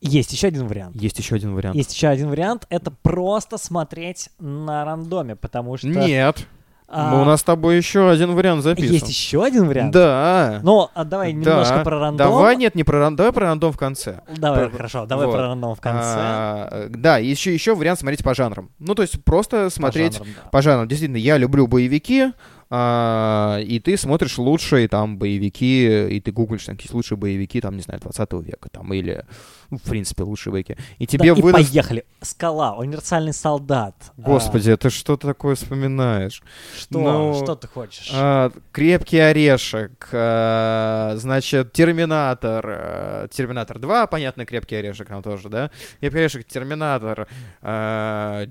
Есть еще один вариант. есть еще один вариант. Есть еще один вариант — это просто смотреть на рандоме, потому что... Нет, а, ну, у нас с тобой еще один вариант записан. Есть еще один вариант? Да. Ну, а давай немножко Да. про рандом. Давай, нет, не про рандом, давай про рандом в конце. Давай, Про- хорошо, давай вот. про рандом в конце. А, да, еще, еще вариант смотреть по жанрам. Ну, то есть просто По смотреть жанрам, да. по жанрам. Действительно, я люблю боевики, и ты смотришь лучшие там боевики, и ты гуглишь там какие лучшие боевики, там, не знаю, 20 века, там, или, ну, в принципе, лучшие боевики. И тебе Да, и выдаст... поехали. Скала, универсальный солдат. А, Господи, ты что такое вспоминаешь? что? ну, что ты хочешь? А, крепкий орешек, а, значит, Терминатор, а, Терминатор 2, понятно, крепкий орешек там тоже, да? Крепкий орешек, Терминатор, а,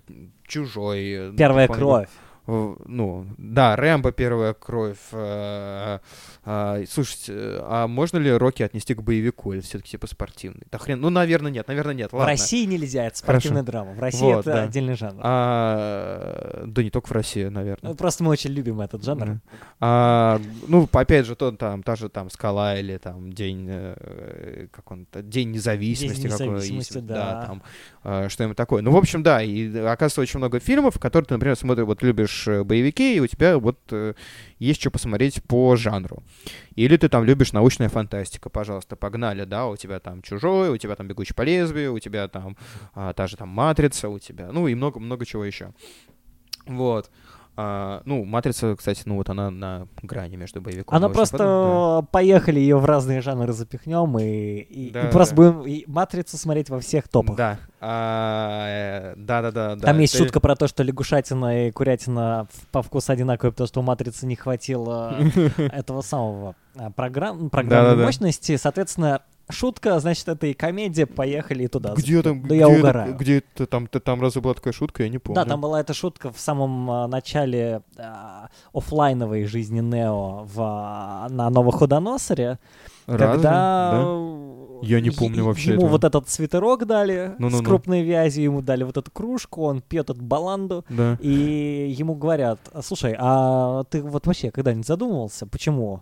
Чужой. ну, Первая помню, кровь. В- Ну, да, Рэмбо первая кровь. а, а, слушайте, а можно ли Рокки отнести к боевику или все-таки типа спортивный? Да хрен, ну, наверное, нет, наверное, нет, В ладно. России нельзя, это спортивная драма. В России Вот, это да. отдельный жанр. А, да не только в России, наверное. Ну, Просто мы очень любим этот жанр. Мгм. А, ну, опять же, то, там, та же там скала или там день, э, как он, день независимости, День независимости, есть, да. там, э, что-нибудь такое. Ну, в общем, да, и оказывается очень много фильмов, которые ты, например, смотришь, вот любишь э, боевики, и у тебя вот э, есть что посмотреть по жанру. Или ты там любишь научная фантастика, пожалуйста, погнали, да, у тебя там Чужой, у тебя там Бегущий по лезвию, у тебя там а, та же там Матрица, у тебя, ну и много-много чего еще. Вот. А, ну, Матрица, кстати, ну вот она на грани между боевиком Она и просто фантастикой, поехали ее в разные жанры запихнем и, и, и Да, просто да. будем и матрицу смотреть во всех топах. Да. А, э, Да-да-да. да. Там есть Ты- шутка про то, что лягушатина и курятина по вкусу одинаковые, потому что у матрицы не хватило этого самого а, программ, программной мощности. Соответственно, шутка, значит, это и комедия, поехали туда. Где там, Да где, я это- угораю. где это там, ты- там разве была такая шутка, я не помню. Да, там была эта шутка в самом а, начале а, оффлайновой жизни Нео в, а, на Новоходоносоре, Разве? когда Да? Я не е- помню вообще ему этого. вот этот свитерок дали с Ну-ну-ну. крупной вязью, ему дали вот эту кружку, он пьет эту баланду, Да. и ему говорят, слушай, а ты вот вообще когда-нибудь задумывался, почему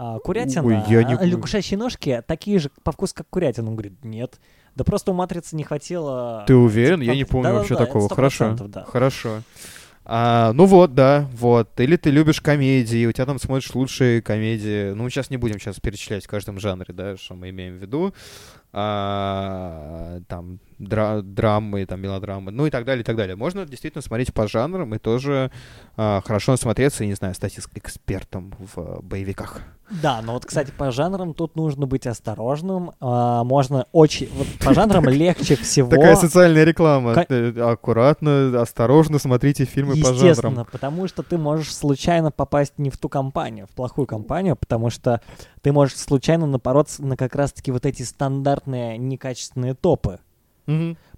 а, курятина, Ой, я не а, лягушачьи ножки такие же по вкусу, как курятина? Он говорит, нет. Да просто у матрицы не хватило... Ты уверен? Я не помню да-да-да, вообще это такого. Хорошо. 100%, да. Хорошо. А, ну вот, да, вот. Или ты любишь комедии, у тебя там смотришь лучшие комедии. Ну, сейчас не будем сейчас перечислять в каждом жанре, да, что мы имеем в виду. А, там дра- драмы, там мелодрамы, ну и так далее, и так далее. Можно действительно смотреть по жанрам и тоже а, хорошо насмотреться и, не знаю, стать экспертом в боевиках. Да, но вот, кстати, по жанрам тут нужно быть осторожным. А, можно очень... Вот по жанрам легче всего... Такая социальная реклама. Э, Аккуратно, осторожно смотрите фильмы по Естественно, жанрам. потому что ты можешь случайно попасть не в ту компанию, в плохую компанию, потому что ты можешь случайно напороться на как раз-таки вот эти стандартные некачественные топы.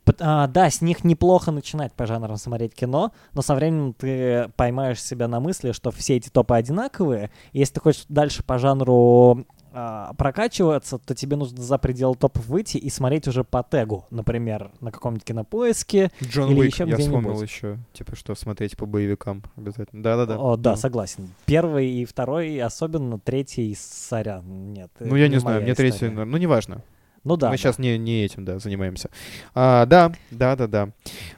Пот- а, да, с них неплохо начинать по жанрам смотреть кино, но со временем ты поймаешь себя на мысли, что все эти топы одинаковые. и Если ты хочешь дальше по жанру а, прокачиваться, то тебе нужно за пределы топов выйти и смотреть уже по тегу, например, на каком-нибудь кинопоиске. Джон Или Уик, еще я вспомнил еще, типа, что смотреть по боевикам обязательно. Да-да-да. О, да, Ну. согласен. Первый и второй, особенно третий, сорян, нет. Ну, я это не знаю, мне третий, история. наверное, ну, неважно. Ну да. Мы да. сейчас не, не этим, да, занимаемся. А, да, да, да, да.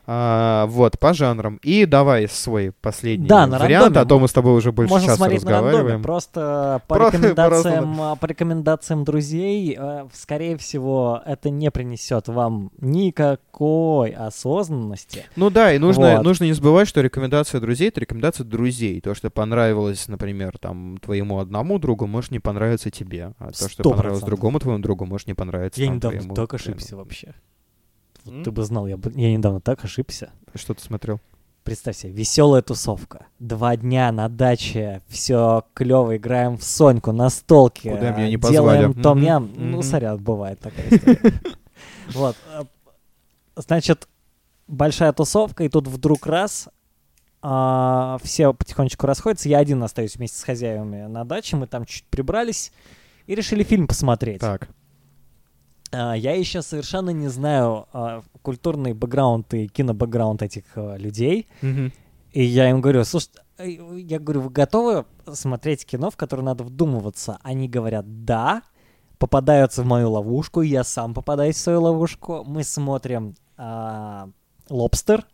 А, вот, по жанрам. И давай свой последний Да, на вариант, рандоме. а то мы с тобой уже больше Можно часа смотреть на рандоме, разговариваем. просто по Про- рекомендациям, а, по рекомендациям друзей, э, скорее всего, это не принесет вам никакой осознанности. Ну да, и нужно, Вот. нужно не забывать, что рекомендация друзей — это рекомендация друзей. То, что понравилось, например, там, твоему одному другу, может не понравиться тебе. А то, что понравилось другому твоему другу, может не понравиться Я там, недавно твоему, так ошибся вообще. Вот? Ты бы знал, я, бы, я недавно так ошибся. Что ты смотрел? Представь себе, веселая тусовка. Два дня на даче, все клево, играем в Соньку, на столке. Куда меня не позвали. Делаем том Мгм, ям. Ну, сорян, бывает такая история. Вот. э, Значит, большая тусовка, и тут вдруг раз а, все потихонечку расходятся. Я один остаюсь вместе с хозяевами на даче. Мы там чуть прибрались и решили фильм посмотреть. Так. А, Я еще совершенно не знаю а, культурный бэкграунд и кинобэкграунд этих а, людей. Мгм. И я им говорю, слушай, э, я говорю, вы готовы смотреть кино, в которое надо вдумываться? Они говорят, да, попадаются в мою ловушку, я сам попадаюсь в свою ловушку. Мы смотрим а, «Лобстер»,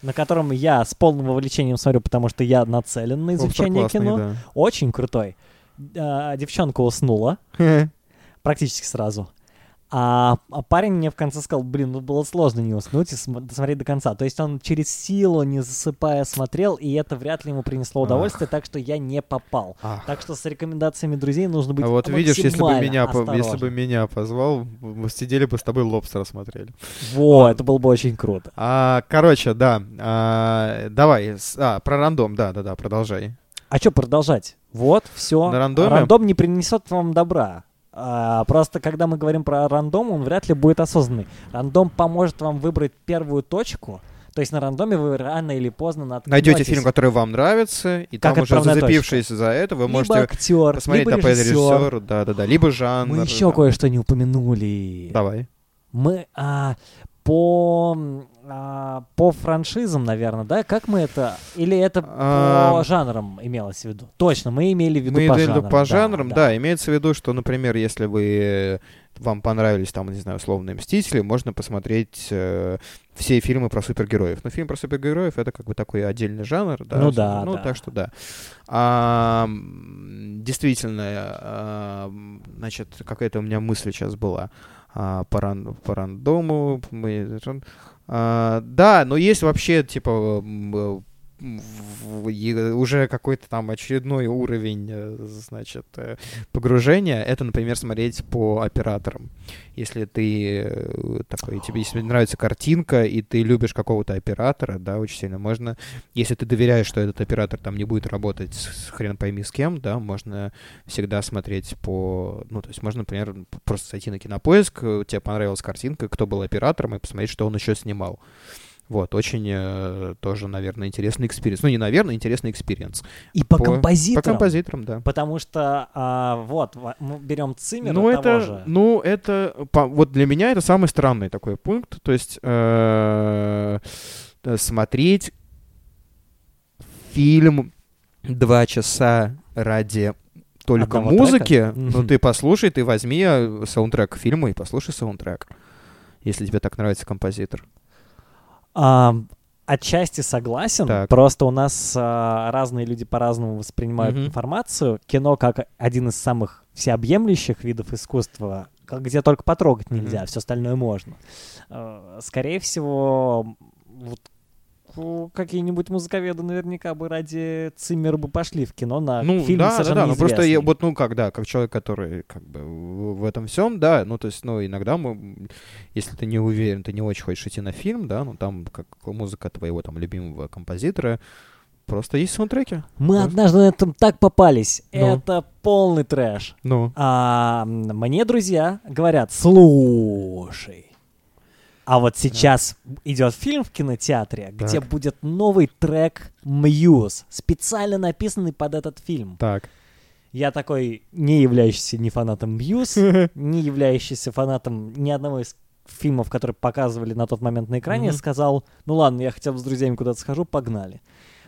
на котором я с полным вовлечением смотрю, потому что я нацелен на изучение кино. да. Очень крутой. А, девчонка уснула практически сразу. А, а парень мне в конце сказал, блин, ну было сложно не уснуть и см- досмотреть до конца. То есть он через силу, не засыпая, смотрел, и это вряд ли ему принесло удовольствие, так что я не попал. Ах. Так что с рекомендациями друзей нужно быть А вот видишь, если бы меня, по- если бы меня позвал, мы сидели бы с тобой лобстера смотрели. Во, это было бы очень круто. А, короче, да. а, давай. А, про рандом, да, да, да, продолжай. А что продолжать? Вот, все. На рандоме? Рандом не принесет вам добра. А, просто когда мы говорим про рандом, он вряд ли будет осознанный. Рандом поможет вам выбрать первую точку. То есть на рандоме вы рано или поздно наткнетесь. Найдете фильм, который вам нравится, и Как там уже зацепившись за это, вы либо можете актер, посмотреть либо на режиссер. да, да, да, либо жанр. Мы еще да. кое-что не упомянули. Давай. Мы а, по а, по франшизам, наверное, да? Как мы это? Или это по А, жанрам имелось в виду? Точно, мы имели в виду Мы по жанрам. по да, жанрам, да. да, имеется в виду, что, например, если вы э, вам понравились там, не знаю, условные мстители, можно посмотреть э, все фильмы про супергероев. Но фильм про супергероев это как бы такой отдельный жанр, да. Ну да, Ну да. так что да. А, действительно, а, значит, какая-то у меня мысль сейчас была а, по, ран- по рандому. Мы, а, да, но есть вообще типа уже какой-то там очередной уровень, э, значит, э, погружения, это, например, смотреть по операторам. Если ты э, такой, тебе если нравится картинка, и ты любишь какого-то оператора, да, очень сильно, можно, если ты доверяешь, что этот оператор там не будет работать с хрен пойми с кем, да, можно всегда смотреть по, ну, то есть можно, например, просто зайти на кинопоиск, тебе понравилась картинка, кто был оператором, и посмотреть, что он еще снимал. Вот, очень э, тоже, наверное, интересный experience. Ну, не наверное, интересный experience. И по, По- композиторам. По композиторам, да. Потому что, а, вот, мы берем Циммера Ну, того это, же. ну, это, по- вот для меня это самый странный такой пункт. То есть э, э, смотреть фильм два часа ради только Одного музыки, трека? ну, ты послушай, ты возьми э, саундтрек к фильму и послушай саундтрек, если тебе так нравится композитор. А, отчасти согласен. Так. Просто у нас а, разные люди по-разному воспринимают Мгм. информацию. Кино как один из самых всеобъемлющих видов искусства, как- где только потрогать нельзя, Мгм. все остальное можно. А, скорее всего, вот какие-нибудь музыковеды наверняка бы ради Циммера бы пошли в кино на Ну, фильм да, да, совершенно да, ну просто я, вот, ну, как, да, как человек, который, как бы, в, этом всем, да, ну, то есть, ну, иногда мы, если ты не уверен, ты не очень хочешь идти на фильм, да, ну, там, как музыка твоего, там, любимого композитора, просто есть саундтреки. Мы Просто- однажды на этом так попались. Ну. Это полный трэш. Ну, А мне друзья говорят, слушай, а вот сейчас идет фильм в кинотеатре, где Так. будет новый трек Muse, специально написанный под этот фильм. так. Я такой, не являющийся ни фанатом Muse, не являющийся фанатом ни одного из фильмов, которые показывали на тот момент на экране, Мгм. сказал, ну ладно, я хотя бы с друзьями куда-то схожу, погнали.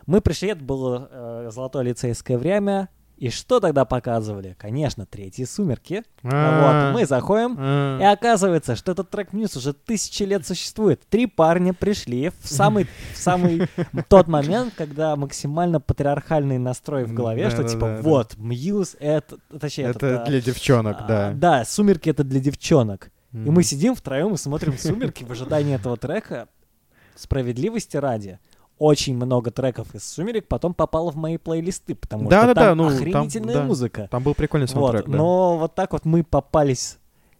Мы пришли, это было э, золотое лицейское время, И что тогда показывали? Конечно, третьи «Сумерки». А, Вот, мы заходим, а. и оказывается, что этот трек Muse уже тысячи лет существует. Три парня пришли в самый, в самый тот момент, когда максимально патриархальный настрой в голове, что типа вот, Мьюз это... Точнее, Это этот, а, для девчонок, да. Да, «Сумерки» — это для девчонок. И мы сидим втроем и смотрим «Сумерки» в ожидании этого трека. Справедливости ради. Очень много треков из «Сумерек» потом попало в мои плейлисты, потому Да-да-да, что там ну, там, охренительная да. музыка. Там был прикольный Вот, саундтрек, да. Но вот так вот мы попались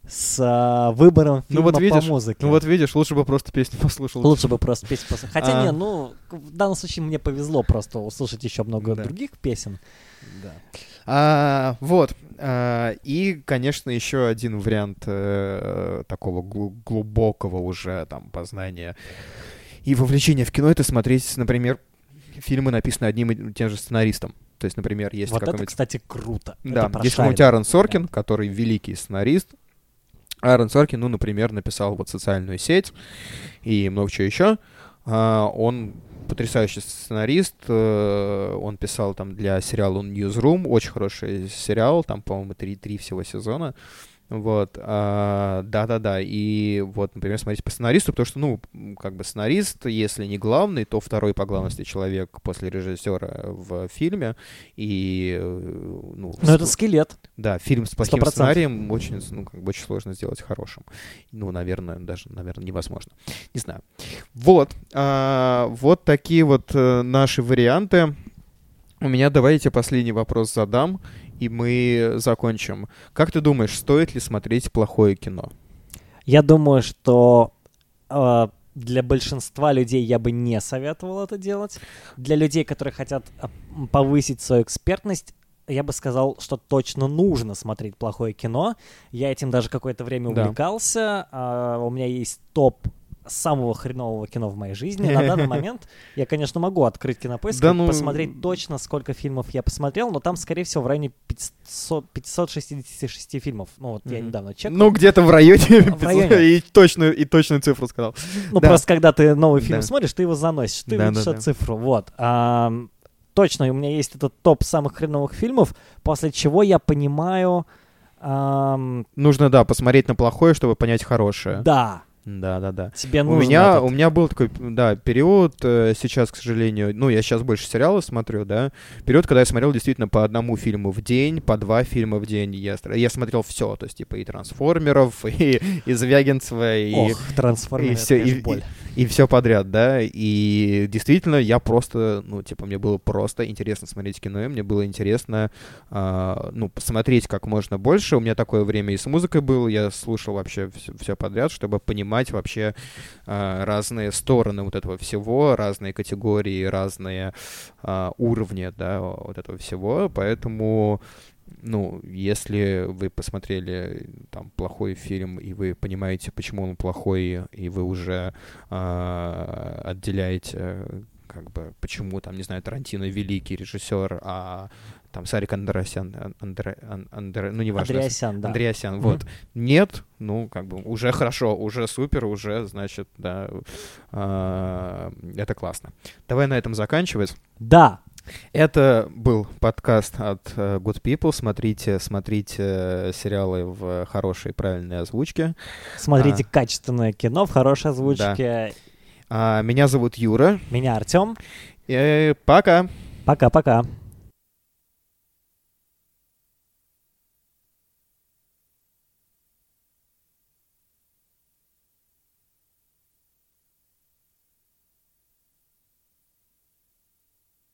с а, выбором Ну фильма вот видишь, по музыке. Ну вот видишь, лучше бы просто песню послушал. Лучше бы просто песню послушать. Хотя А. не, ну, в данном случае мне повезло просто услышать еще много Да. других песен. Да. А, вот. А, и, конечно, еще один вариант э, такого глу- глубокого уже там познания и вовлечения в кино это смотреть, например, фильмы, написанные одним и тем же сценаристом. То есть, например, есть вот это, какой-нибудь... кстати, круто. Это Да, есть какой-нибудь Аарон Соркин, Да. который великий сценарист. Аарон Соркин, ну, например, написал вот «Социальную сеть» и много чего еще. А, он потрясающий сценарист. э, Он писал там для сериала Newsroom. Очень хороший сериал. Там, по-моему, три, три всего сезона. Вот, а, да-да-да, и вот, например, смотрите по сценаристу, потому что, ну, как бы сценарист, если не главный, то второй по главности человек после режиссера в фильме, и, э, ну, Ну, это скелет. да, фильм с плохим 100%. сценарием очень, ну, как бы очень сложно сделать хорошим. Ну, наверное, даже, наверное, невозможно. Не знаю. Вот. а, вот такие вот э, наши варианты. У меня давайте последний вопрос задам, и мы закончим. Как ты думаешь, стоит ли смотреть плохое кино? Я думаю, что э, для большинства людей я бы не советовал это делать. Для людей, которые хотят м, повысить свою экспертность, я бы сказал, что точно нужно смотреть плохое кино. Я этим даже какое-то время Да. увлекался. А, у меня есть топ самого хренового кино в моей жизни. На данный момент я, конечно, могу открыть кинопоиск Да и ну- посмотреть точно, сколько фильмов я посмотрел, но там, скорее всего, в районе 500 566 фильмов. Ну, вот я Мгм. недавно чекал. Ну, где-то в районе, В районе. и, точную, и точную цифру сказал. Ну, Да. просто когда ты новый фильм Да. смотришь, ты его заносишь, ты Да, видишь да, да. цифру. Вот. Ам, точно, у меня есть этот топ самых хреновых фильмов, после чего я понимаю... ам, Нужно, да, посмотреть на плохое, чтобы понять хорошее. да, Да, да, да. тебе У нужно... меня, этот- у меня был такой, да, период, э, сейчас, к сожалению, ну, я сейчас больше сериалы смотрю, да, период, когда я смотрел действительно по одному фильму в день, по два фильма в день, я, я смотрел все, то есть, типа, и Трансформеров, и, и Звягинцева, и, Ох, трансформеры, и все, и, боль. и, все подряд, да, и действительно я просто, ну, типа, мне было просто интересно смотреть кино, и мне было интересно, а, ну, посмотреть как можно больше, у меня такое время и с музыкой было, я слушал вообще все, подряд, чтобы понимать вообще а, разные стороны вот этого всего, разные категории, разные а, уровни, да, вот этого всего, поэтому ну, если вы посмотрели там плохой фильм, и вы понимаете, почему он плохой, и вы уже а, отделяете как бы, почему, там, не знаю, Тарантино великий режиссер, а там Сарик Андреасян, Ан- Андре, Ан- Андре- ну, неважно. Андреасян, да. Андреасян, Мгм. вот. Нет, ну, как бы, уже хорошо, уже супер, уже, значит, да, а, это классно. Давай на этом заканчивать. Да, Это был подкаст от э, Good People. Смотрите, смотрите э, сериалы в хорошей, правильной озвучке. смотрите А. качественное кино в хорошей озвучке. А, меня зовут Юра. Меня Артем. И пока! Пока-пока.